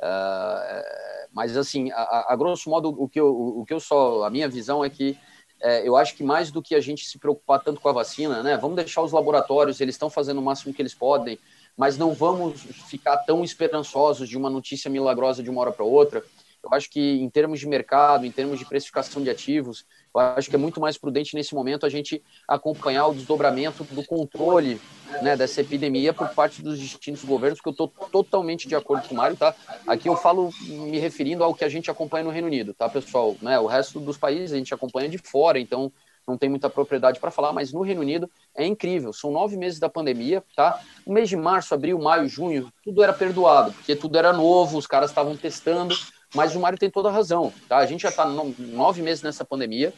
É, mas, assim, a, a, grosso modo, o que, eu, o que eu só. A minha visão é que é, eu acho que mais do que a gente se preocupar tanto com a vacina, né? Vamos deixar os laboratórios, eles estão fazendo o máximo que eles podem, mas não vamos ficar tão esperançosos de uma notícia milagrosa de uma hora para outra. Eu acho que em termos de mercado, em termos de precificação de ativos, eu acho que é muito mais prudente nesse momento a gente acompanhar o desdobramento do controle né, dessa epidemia por parte dos distintos governos, que eu estou totalmente de acordo com o Mário, tá? Aqui eu falo me referindo ao que a gente acompanha no Reino Unido, tá, pessoal? Né, o resto dos países a gente acompanha de fora, então não tem muita propriedade para falar, mas no Reino Unido é incrível. São nove meses da pandemia, tá? O mês de março, abril, maio, junho, tudo era perdoado, porque tudo era novo, os caras estavam testando, mas o Mário tem toda a razão, tá? A gente já está nove meses nessa pandemia,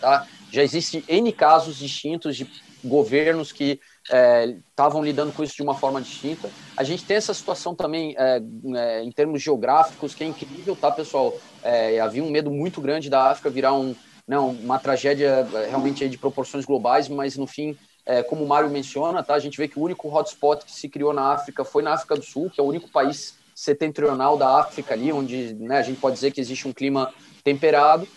tá? Já existem N casos distintos de governos que estavam é, lidando com isso de uma forma distinta. A gente tem essa situação também é, é, em termos geográficos, que é incrível, tá, pessoal? É, havia um medo muito grande da África virar um, não, uma tragédia é, realmente de proporções globais, mas no fim, é, como o Mário menciona, tá, a gente vê que o único hotspot que se criou na África foi na África do Sul, que é o único país setentrional da África ali, onde né, a gente pode dizer que existe um clima temperado.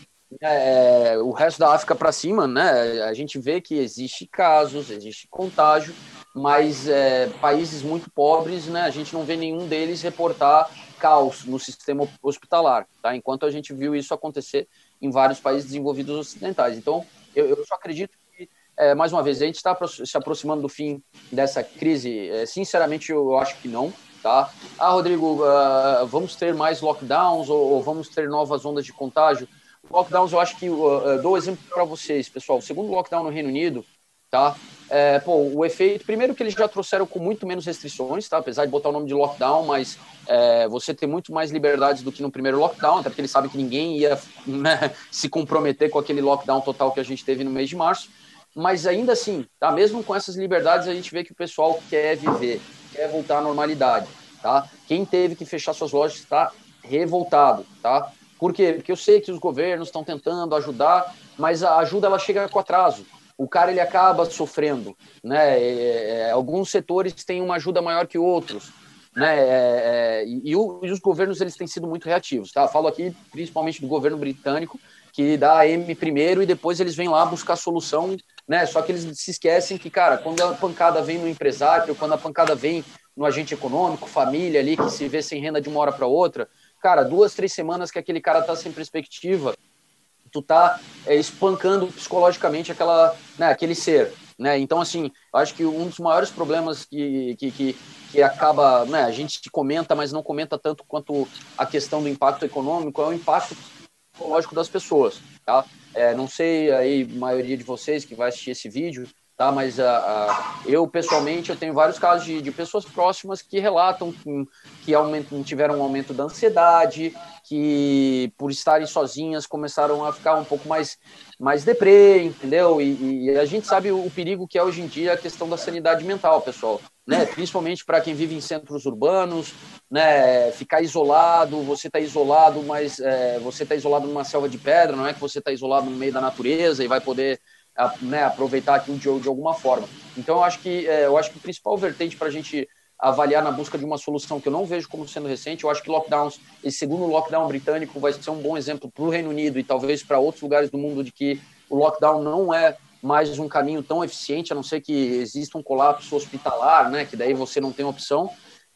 É, o resto da África para cima, né, a gente vê que existe casos, existe contágio, mas é, países muito pobres, né, a gente não vê nenhum deles reportar caos no sistema hospitalar, tá? Enquanto a gente viu isso acontecer em vários países desenvolvidos ocidentais. Então, eu, eu só acredito que, é, mais uma vez, a gente está se aproximando do fim dessa crise. É, sinceramente, eu, acho que não. Tá? Ah, Rodrigo, uh, vamos ter mais lockdowns ou, ou, vamos ter novas ondas de contágio? Lockdowns, eu acho que uh, dou exemplo para vocês, pessoal. O segundo lockdown no Reino Unido, tá? É, pô, o efeito, primeiro que eles já trouxeram com muito menos restrições, tá? Apesar de botar o nome de lockdown, mas é, você tem muito mais liberdades do que no primeiro lockdown, até porque eles sabem que ninguém ia né, se comprometer com aquele lockdown total que a gente teve no mês de março. Mas ainda assim, tá? Mesmo com essas liberdades, a gente vê que o pessoal quer viver, quer voltar à normalidade, tá? Quem teve que fechar suas lojas está revoltado, tá? Por quê? Porque eu sei que os governos estão tentando ajudar, mas a ajuda ela chega com atraso. O cara ele acaba sofrendo, né? É, é, alguns setores têm uma ajuda maior que outros, né? É, é e, o, e, os governos eles têm sido muito reativos, tá? Falo aqui principalmente do governo britânico que dá a M primeiro e depois eles vêm lá buscar solução, né? Só que eles se esquecem que, cara, quando a pancada vem no empresário, quando a pancada vem no agente econômico, família ali que se vê sem renda de uma hora para outra, cara, duas, três semanas que aquele cara tá sem perspectiva, tu tá é, espancando psicologicamente aquela, né, aquele ser, né? Então, assim, acho que um dos maiores problemas que, que, que, que acaba, né, a gente comenta, mas não comenta tanto quanto a questão do impacto econômico, é o impacto psicológico das pessoas, tá? É, não sei aí, maioria de vocês que vai assistir esse vídeo, tá? Mas a, a, eu, pessoalmente, eu tenho vários casos de, de pessoas próximas que relatam que, que aumentam, tiveram um aumento da ansiedade, que por estarem sozinhas começaram a ficar um pouco mais, mais deprê, entendeu? E, e a gente sabe o, o, perigo que é hoje em dia a questão da sanidade mental, pessoal, né? Principalmente para quem vive em centros urbanos, né? Ficar isolado, você está isolado, mas é, você está isolado numa selva de pedra, não é que você está isolado no meio da natureza e vai poder né, aproveitar aquilo de, de alguma forma. Então, eu acho que é, eu acho que o principal vertente para a gente avaliar na busca de uma solução que eu não vejo como sendo recente. Eu acho que lockdowns, esse segundo lockdown britânico vai ser um bom exemplo para o Reino Unido e talvez para outros lugares do mundo de que o lockdown não é mais um caminho tão eficiente, a não ser que exista um colapso hospitalar, né, que daí você não tem opção.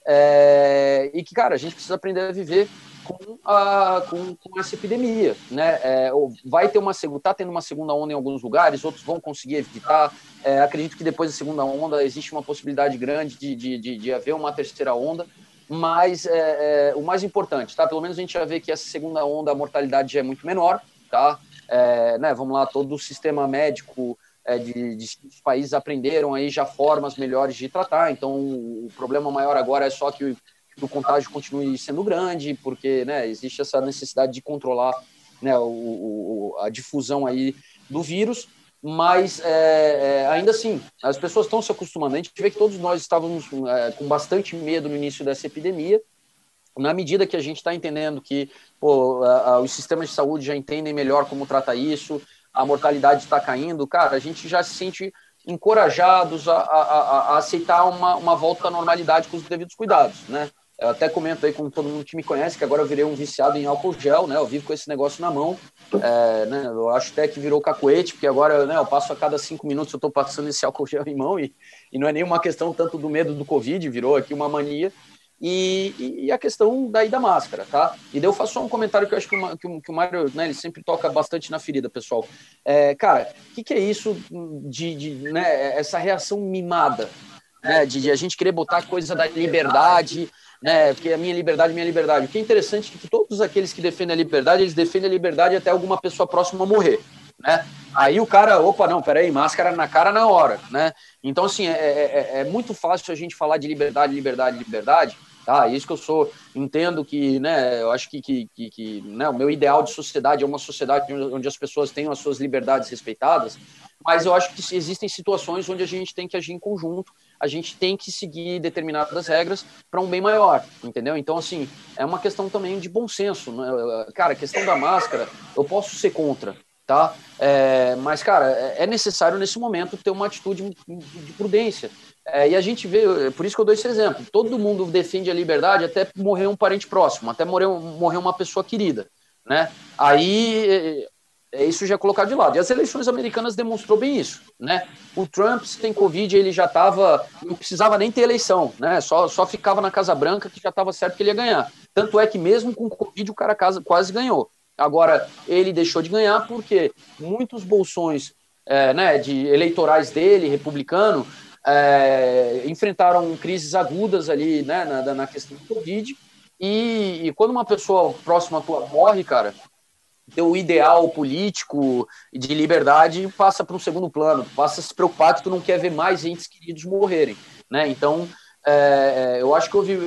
É, e que, cara, a gente precisa aprender a viver com, a, com, com essa epidemia, né? É, vai ter uma segunda, tá tendo uma segunda onda em alguns lugares, outros vão conseguir evitar. É, acredito que depois da segunda onda existe uma possibilidade grande de, de, de, de haver uma terceira onda, mas é, é, o mais importante, tá? Pelo menos a gente já vê que essa segunda onda a mortalidade já é muito menor, tá? É, né, vamos lá, todo o sistema médico é, de, países aprenderam aí já formas melhores de tratar. Então, o problema maior agora é só que o, que o contágio continue sendo grande, porque né, existe essa necessidade de controlar né, o, o, a difusão aí do vírus. Mas é, é, ainda assim, as pessoas estão se acostumando. A gente vê que todos nós estávamos é, com bastante medo no início dessa epidemia, na medida que a gente está entendendo que pô, a, a, os sistemas de saúde já entendem melhor como tratar isso, a mortalidade está caindo, cara, a gente já se sente encorajados a, a, a, aceitar uma, uma volta à normalidade com os devidos cuidados, né? Eu até comento aí com todo mundo que me conhece que agora eu virei um viciado em álcool gel, né? Eu vivo com esse negócio na mão. É, né? Eu acho até que virou cacuete, porque agora né, eu passo a cada cinco minutos eu estou passando esse álcool gel em mão e, e não é nenhuma questão tanto do medo do Covid, virou aqui uma mania e, e, a questão daí da máscara, tá? E daí eu faço só um comentário que eu acho que o, que o, que o Mário, né, ele sempre toca bastante na ferida, pessoal. É, cara, o que, que, é isso de, de né, essa reação mimada, né, de, de, a gente querer botar coisa da liberdade, né, porque a minha liberdade, minha liberdade. O que é interessante é que todos aqueles que defendem a liberdade, eles defendem a liberdade até alguma pessoa próxima morrer, né? Aí o cara, opa, não, peraí, máscara na cara na hora, né? Então, assim, é, é, é, é muito fácil a gente falar de liberdade, liberdade, liberdade, Tá? Isso que eu sou, entendo que, né, eu acho que, que, que, que né, o meu ideal de sociedade é uma sociedade onde as pessoas tenham as suas liberdades respeitadas, mas eu acho que existem situações onde a gente tem que agir em conjunto, a gente tem que seguir determinadas regras para um bem maior, entendeu? Então, assim, é uma questão também de bom senso. Né? Cara, a questão da máscara, eu posso ser contra, tá? É, mas, cara, é, é necessário nesse momento ter uma atitude de prudência. É, e a gente vê, é por isso que eu dou esse exemplo. Todo mundo defende a liberdade até morrer um parente próximo, até morrer, morrer uma pessoa querida, né? Aí é, é, isso já é colocado de lado. E as eleições americanas demonstrou bem isso, né? O Trump, se tem Covid, ele já estava, não precisava nem ter eleição, né? Só, só ficava na Casa Branca que já estava certo que ele ia ganhar. Tanto é que mesmo com Covid o cara quase ganhou. Agora, ele deixou de ganhar porque muitos bolsões é, né, de eleitorais dele, republicano, é, enfrentaram crises agudas ali, né, na, na questão do Covid. E, e, quando uma pessoa próxima tua morre, cara, teu ideal político de liberdade passa para um segundo plano, passa a se preocupar que tu não quer ver mais entes queridos morrerem, né? Então, é, é, eu acho que houve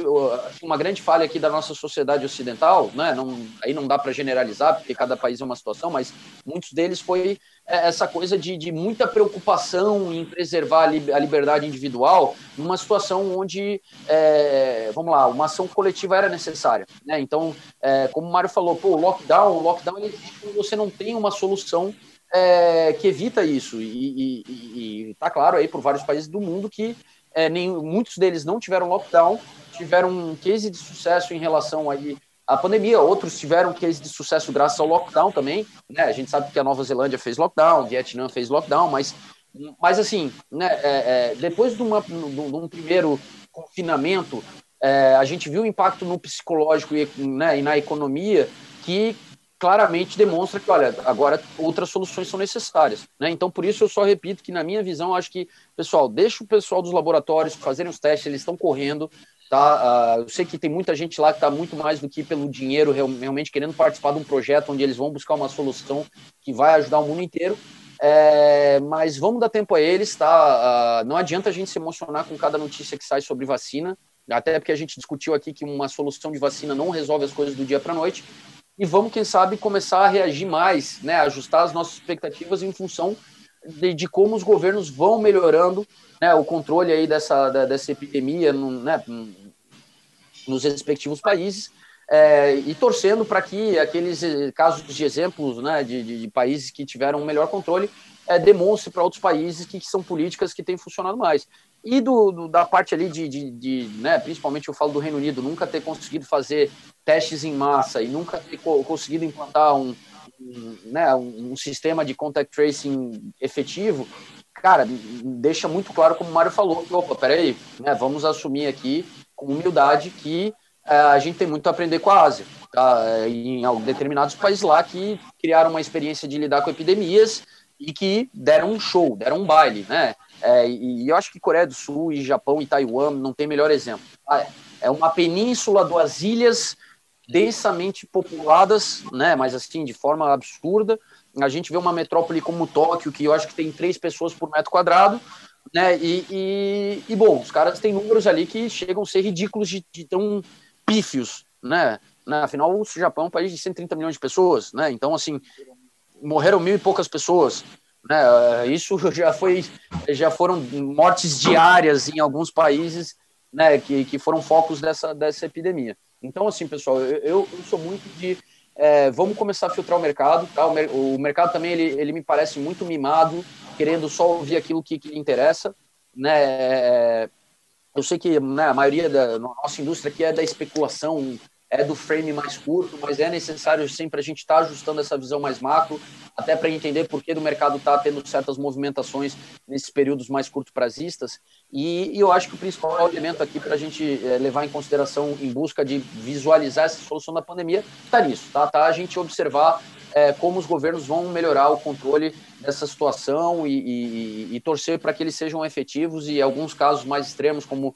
uma grande falha aqui da nossa sociedade ocidental, né? não, aí não dá para generalizar, porque cada país é uma situação, mas muitos deles foi é, essa coisa de, de muita preocupação em preservar a liberdade individual numa situação onde, é, vamos lá, uma ação coletiva era necessária. Né? Então, é, como o Mário falou, pô, o lockdown, o lockdown ele, você não tem uma solução é, que evita isso. E está claro aí por vários países do mundo que é, nem, muitos deles não tiveram lockdown, tiveram um case de sucesso em relação aí à pandemia, outros tiveram case de sucesso graças ao lockdown também, né? A gente sabe que a Nova Zelândia fez lockdown, Vietnã fez lockdown, mas, mas assim, né, é, é, depois de, uma, de, um primeiro confinamento, é, a gente viu o impacto no psicológico e, né, e na economia que claramente demonstra que, olha, agora outras soluções são necessárias. Né? Então, por isso eu só repito que, na minha visão, acho que, pessoal, deixa o pessoal dos laboratórios fazerem os testes, eles estão correndo. Tá? Uh, eu sei que tem muita gente lá que está muito mais do que pelo dinheiro, realmente querendo participar de um projeto onde eles vão buscar uma solução que vai ajudar o mundo inteiro. É, mas vamos dar tempo a eles, tá? Uh, não adianta a gente se emocionar com cada notícia que sai sobre vacina, até porque a gente discutiu aqui que uma solução de vacina não resolve as coisas do dia para a noite e vamos, quem sabe, começar a reagir mais, né, ajustar as nossas expectativas em função de, de como os governos vão melhorando né, o controle aí dessa, da, dessa epidemia no, né, nos respectivos países é, e torcendo para que aqueles eh, casos de exemplos né, de, de, de países que tiveram um melhor controle é, demonstre para outros países que, que, são políticas que têm funcionado mais. E do, do da parte ali de, de, de, né, principalmente eu falo do Reino Unido, nunca ter conseguido fazer testes em massa e nunca ter co conseguido implantar um, um, né, um, sistema de contact tracing efetivo, cara, deixa muito claro, como o Mário falou, que, opa, peraí, né, vamos assumir aqui com humildade que é, a gente tem muito a aprender com a Ásia. Tá? É, em determinados países lá que criaram uma experiência de lidar com epidemias e que deram um show, deram um baile, né? É, e, e, eu acho que Coreia do Sul e Japão e Taiwan não tem melhor exemplo. Ah, é uma península, duas ilhas densamente populadas, né? Mas assim de forma absurda a gente vê uma metrópole como Tóquio, que eu acho que tem três pessoas por metro quadrado, né? E, e, e bom, os caras têm números ali que chegam a ser ridículos de, de tão pífios, né? Afinal, o Japão é um país de 130 milhões de pessoas, né? Então, assim, morreram mil e poucas pessoas, né? Isso já foi, já foram mortes diárias em alguns países, né? Que, que foram focos dessa, dessa epidemia. Então, assim, pessoal, eu, eu sou muito de é, vamos começar a filtrar o mercado. Tá? O, o, mercado também ele, ele me parece muito mimado, querendo só ouvir aquilo que, que lhe interessa. Né? É, eu sei que né, a maioria da nossa indústria aqui é da especulação é do frame mais curto, mas é necessário sempre a gente estar tá ajustando essa visão mais macro, até para entender por que o mercado está tendo certas movimentações nesses períodos mais curto prazistas. E, e eu acho que o principal elemento aqui para a gente é, levar em consideração em busca de visualizar essa solução da pandemia está nisso, tá? tá? A gente observar é, como os governos vão melhorar o controle dessa situação e, e, e torcer para que eles sejam efetivos e, alguns casos mais extremos, como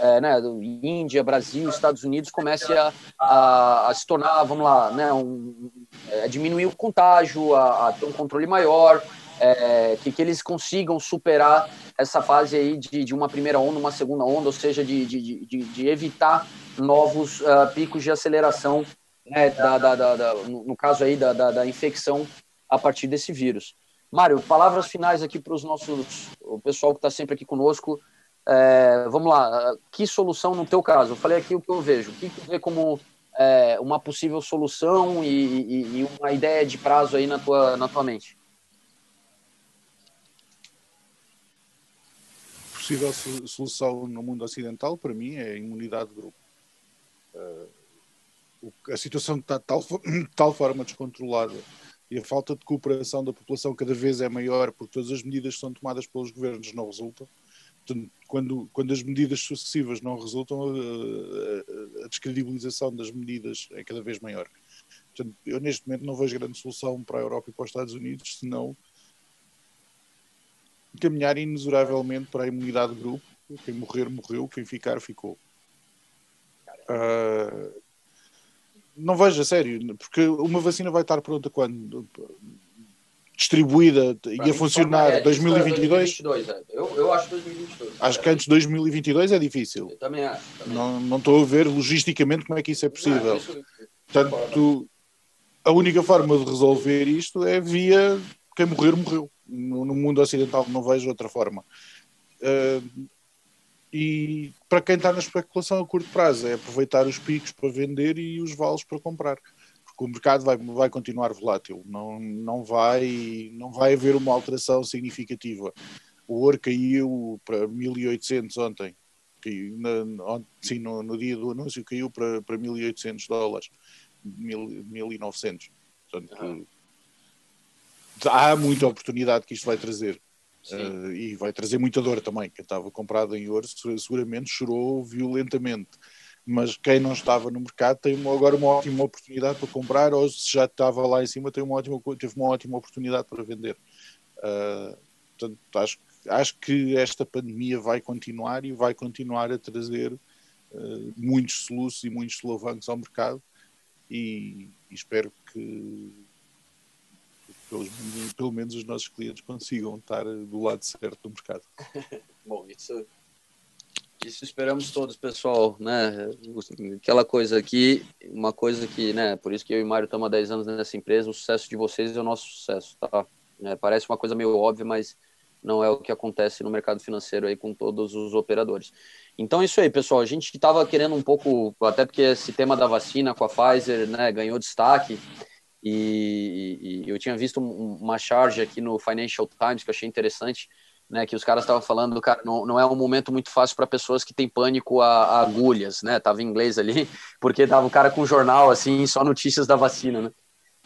é, né, Índia, Brasil, Estados Unidos, comece a, a, a se tornar, vamos lá, né, um, é, diminuir o contágio, a, a, ter um controle maior, é, que, que eles consigam superar essa fase aí de, de uma primeira onda, uma segunda onda, ou seja, de, de, de, de evitar novos uh, picos de aceleração, né, da, da, da, da, no caso aí da, da, da infecção a partir desse vírus. Mário, palavras finais aqui para os nossos, o pessoal que está sempre aqui conosco, é, vamos lá, que solução no teu caso? Eu falei aqui o que eu vejo. O que tu vê como é, uma possível solução e, e, e, uma ideia de prazo aí na tua, na tua mente? Possível solução no mundo ocidental, para mim, é a imunidade de grupo. Uh, a situação está de tal, tal forma descontrolada e a falta de cooperação da população cada vez é maior porque todas as medidas que são tomadas pelos governos não resultam quando, quando as medidas sucessivas não resultam, a, a, descredibilização das medidas é cada vez maior. Portanto, eu neste momento não vejo grande solução para a Europa e para os Estados Unidos, senão caminhar inexoravelmente para a imunidade de grupo. Quem morrer, morreu, quem ficar, ficou. Uh, não vejo a sério, porque uma vacina vai estar pronta quando? Distribuída e a funcionar é, 2022? 2022 é. eu, eu acho 2022. Acho que antes de 2022 é difícil. Eu também acho. Também não, não estou a ver logisticamente como é que isso é possível. Não, isso, Portanto, a única forma de resolver isto é via quem morrer, morreu. No, no mundo ocidental não vejo outra forma. Uh, e para quem está na especulação a curto prazo é aproveitar os picos para vender e os vales para comprar o mercado vai, vai continuar volátil, não, não, vai, não vai haver uma alteração significativa. O ouro caiu para 1800 ontem, caiu, na, sim, no, no, dia do anúncio caiu para, para 1800 dólares, 1900. Portanto, uhum. há muita oportunidade que isto vai trazer. Uh, e vai trazer muita dor também. Quem estava comprado em ouro seguramente chorou violentamente mas quem não estava no mercado tem agora uma ótima oportunidade para comprar, ou se já estava lá em cima, tem uma ótima, teve uma ótima oportunidade para vender. Uh, portanto, acho, acho que esta pandemia vai continuar e vai continuar a trazer uh, muitos soluços e muitos solavancos ao mercado e, e espero que pelo, pelo menos os nossos clientes consigam estar do lado certo do mercado. Bom, isso isso esperamos todos, pessoal, né? Aquela coisa aqui, uma coisa que, né? Por isso que eu e o Mário estamos há 10 anos nessa empresa, o sucesso de vocês é o nosso sucesso, tá? É, parece uma coisa meio óbvia, mas não é o que acontece no mercado financeiro aí com todos os operadores. Então, isso aí, pessoal. A gente estava querendo um pouco, até porque esse tema da vacina com a Pfizer, né, ganhou destaque. E, e eu tinha visto uma charge aqui no Financial Times que eu achei interessante né, que os caras estavam falando, cara, não, não é um momento muito fácil para pessoas que têm pânico a, a, agulhas, né? Tava em inglês ali, porque tava o cara com jornal assim, só notícias da vacina, né?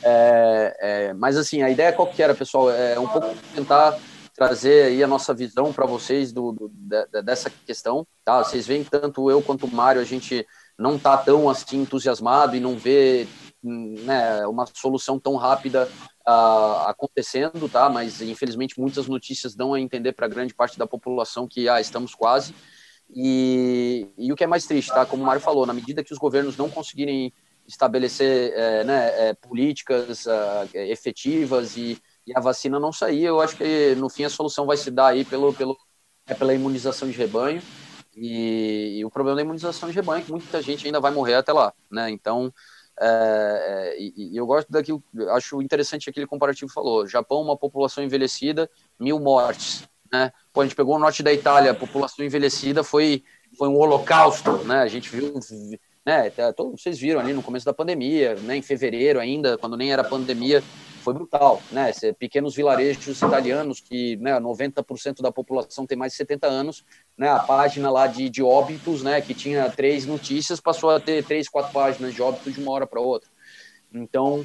É, é, mas assim, a ideia qual que era, pessoal? É um pouco tentar trazer aí a nossa visão para vocês do, do de, dessa questão, tá? Vocês veem tanto eu quanto o Mário, a gente não tá tão assim entusiasmado e não vê né, uma solução tão rápida uh, acontecendo, tá? Mas infelizmente muitas notícias dão a entender para grande parte da população que ah, estamos quase. E, e o que é mais triste, tá? Como o Mário falou, na medida que os governos não conseguirem estabelecer é, né, é, políticas uh, efetivas e, e, a vacina não sair, eu acho que no fim a solução vai se dar aí pelo, pelo, é pela imunização de rebanho. E, e, o problema da imunização de rebanho é que muita gente ainda vai morrer até lá, né? Então, é, é, e, e, eu gosto daquilo, acho interessante aquele comparativo falou. Japão, uma população envelhecida, mil mortes, né? Pô, a gente pegou o norte da Itália, a população envelhecida foi, foi um holocausto, né? A gente viu né, todos vocês viram ali no começo da pandemia, né, em fevereiro ainda, quando nem era pandemia, foi brutal, né? Pequenos vilarejos italianos que, né, 90% da população tem mais de 70 anos, né? A página lá de, de óbitos, né, que tinha três notícias, passou a ter três, quatro páginas de óbitos de uma hora para outra. Então,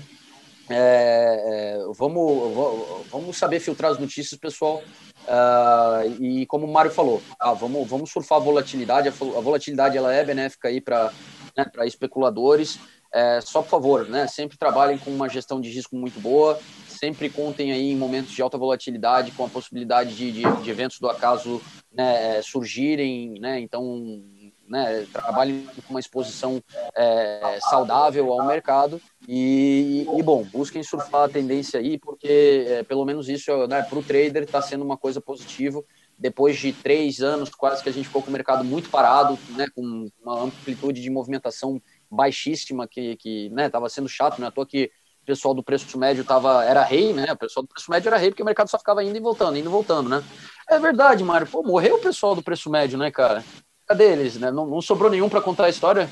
é, é, vamos, vamos saber filtrar as notícias, pessoal. Uh, e como o Mário falou, ah, vamos, vamos surfar a volatilidade. A volatilidade ela é benéfica aí para né, especuladores. É, só por favor, né, sempre trabalhem com uma gestão de risco muito boa, sempre contem aí em momentos de alta volatilidade com a possibilidade de, de, de eventos do acaso né, surgirem, né, então né, trabalhem com uma exposição é, saudável ao mercado e, e, bom, busquem surfar a tendência aí, porque é, pelo menos isso né, para o trader está sendo uma coisa positiva. Depois de três anos quase que a gente ficou com o mercado muito parado, né, com uma amplitude de movimentação baixíssima que que né, estava sendo chato, né? À toa que o pessoal do preço médio tava, era rei, né? O pessoal do preço médio era rei porque o mercado só ficava indo e voltando, indo e voltando, né? É verdade, Mário. Pô, morreu o pessoal do preço médio, né, cara? Cadê eles, né? Não, não sobrou nenhum para contar a história?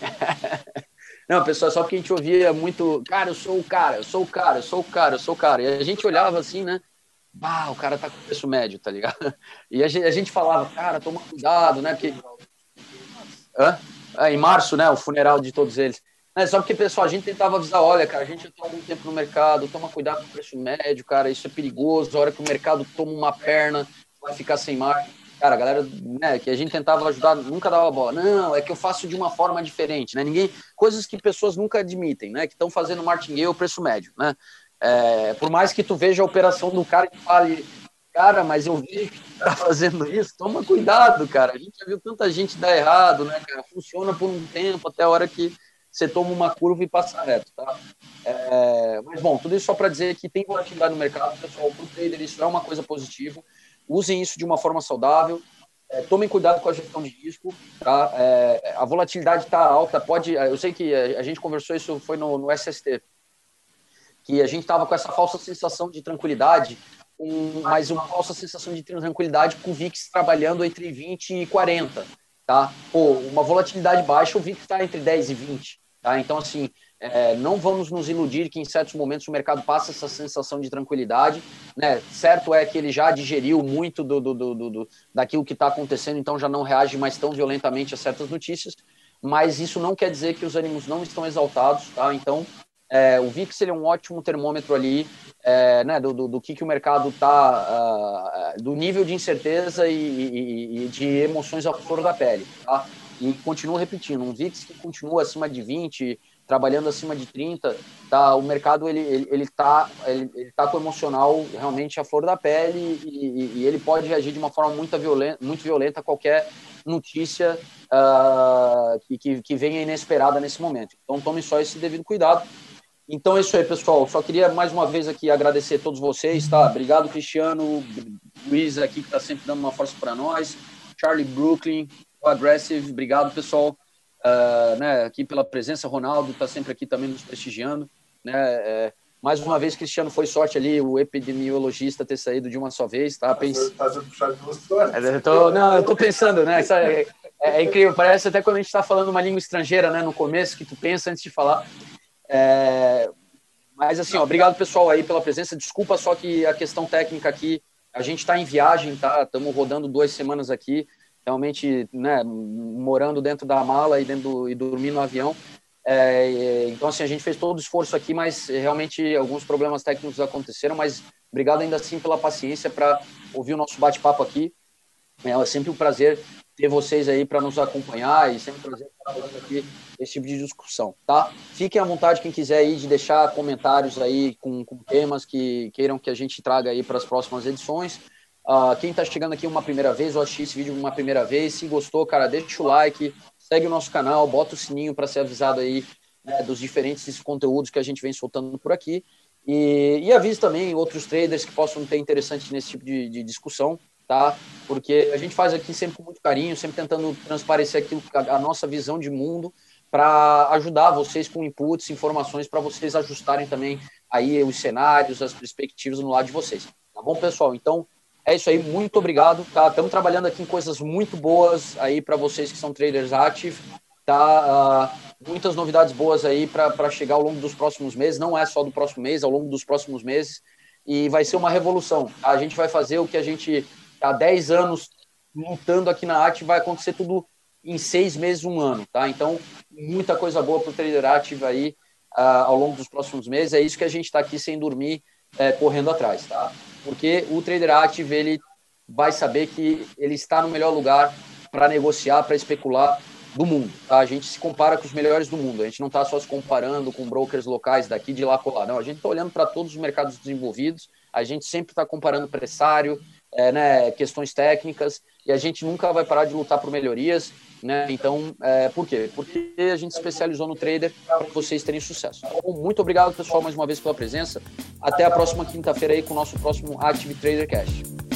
Não, pessoal, só porque a gente ouvia muito, cara, eu sou o cara, eu sou o cara, eu sou o cara, eu sou o cara. E a gente olhava assim, né? Bah, o cara tá com preço médio, tá ligado? E a gente, a gente falava, cara, toma cuidado, né? Porque. Hã? É, em março, né? O funeral de todos eles. É, só porque, pessoal, a gente tentava avisar, olha, cara, a gente já há algum tempo no mercado, toma cuidado com o preço médio, cara, isso é perigoso, a hora que o mercado toma uma perna, vai ficar sem mar. Cara, a galera, né, que a gente tentava ajudar, nunca dava bola. Não, é que eu faço de uma forma diferente, né? Ninguém, coisas que pessoas nunca admitem, né? Que estão fazendo martingale preço médio, né? É, por mais que tu veja a operação do cara que fale, cara, mas eu vejo que tá fazendo isso, toma cuidado, cara. A gente já viu tanta gente dar errado, né, cara? Funciona por um tempo até a hora que você toma uma curva e passa reto, tá? É, mas, bom, tudo isso só para dizer que tem volatilidade no mercado, pessoal, para o trader isso é uma coisa positiva. Usem isso de uma forma saudável, é, tomem cuidado com a gestão de risco, tá? É, a volatilidade está alta, pode... Eu sei que a gente conversou isso, foi no, no SST, que a gente estava com essa falsa sensação de tranquilidade, um, mais uma falsa sensação de tranquilidade com o VIX trabalhando entre 20 e 40, tá? Pô, uma volatilidade baixa, o VIX está entre 10 e 20, tá? Então, assim, é, não vamos nos iludir que em certos momentos o mercado passa essa sensação de tranquilidade, né? Certo é que ele já digeriu muito do, do, do, do daquilo que está acontecendo, então já não reage mais tão violentamente a certas notícias, mas isso não quer dizer que os ânimos não estão exaltados, tá? Então, é, o VIX ele é um ótimo termômetro ali é, né, do, do, do, que, que o mercado está, uh, do nível de incerteza e, e, e, de emoções ao flor da pele. Tá? E continuo repetindo, um VIX que continua acima de 20, trabalhando acima de 30, tá, o mercado ele ele, ele tá ele, ele tá com o emocional realmente à flor da pele e, e, ele pode reagir de uma forma muito violenta, muito violenta a qualquer notícia uh, que, que venha inesperada nesse momento. Então tome só esse devido cuidado. Então é isso aí, pessoal. Só queria mais uma vez aqui agradecer a todos vocês, tá? Obrigado, Cristiano, Luiz aqui que está sempre dando uma força para nós, Charlie Brooklyn, o Aggressive, obrigado, pessoal, uh, né? Aqui pela presença, Ronaldo está sempre aqui também nos prestigiando, né? É, mais uma vez, Cristiano, foi sorte ali o epidemiologista ter saído de uma só vez, tá? Pens... Tá puxado eu tô, não, eu tô pensando, né? É, é, é, incrível, parece até quando a gente está falando uma língua estrangeira, né? No começo, que tu pensa antes de falar. É, mas assim, ó, obrigado pessoal aí pela presença. Desculpa só que a questão técnica aqui, a gente está em viagem, tá? Estamos rodando duas semanas aqui, realmente, né, morando dentro da mala e, dentro do, e dormindo no avião. É, então, assim, a gente fez todo o esforço aqui, mas realmente alguns problemas técnicos aconteceram. Mas obrigado ainda assim pela paciência para ouvir o nosso bate-papo aqui. É sempre um prazer ter vocês aí para nos acompanhar e sempre um prazer aqui esse tipo de discussão, tá? Fiquem à vontade quem quiser aí de deixar comentários aí com, com temas que queiram que a gente traga aí para as próximas edições. Uh, quem está chegando aqui uma primeira vez ou assistir esse vídeo uma primeira vez, se gostou, cara, deixa o like, segue o nosso canal, bota o sininho para ser avisado aí né, dos diferentes conteúdos que a gente vem soltando por aqui. E, e avise também outros traders que possam ter interessante nesse tipo de, de discussão, tá? Porque a gente faz aqui sempre com muito carinho, sempre tentando transparecer aquilo, a, nossa visão de mundo, para ajudar vocês com inputs, informações, para vocês ajustarem também aí os cenários, as perspectivas no lado de vocês. Tá bom, pessoal? Então, é isso aí, muito obrigado. Tá? Estamos trabalhando aqui em coisas muito boas aí para vocês que são traders ativos. Tá? Uh, muitas novidades boas aí para chegar ao longo dos próximos meses. Não é só do próximo mês, ao longo dos próximos meses. E vai ser uma revolução. A gente vai fazer o que a gente há 10 anos lutando aqui na arte, vai acontecer tudo em seis meses, um ano. Tá? Então, muita coisa boa para o trader ativo aí uh, ao longo dos próximos meses. É isso que a gente está aqui sem dormir, é, correndo atrás. Tá? Porque o trader ativo ele vai saber que ele está no melhor lugar para negociar, para especular do mundo. Tá? A gente se compara com os melhores do mundo. A gente não está só se comparando com brokers locais daqui, de lá, colar. Não, a gente está olhando para todos os mercados desenvolvidos. A gente sempre está comparando pressário, é, né, questões técnicas, e a gente nunca vai parar de lutar por melhorias. Né? Então, é, por quê? Porque a gente especializou no trader para vocês terem sucesso. Então, muito obrigado, pessoal, mais uma vez pela presença. Até a próxima quinta-feira aí com o nosso próximo Active Trader Cast.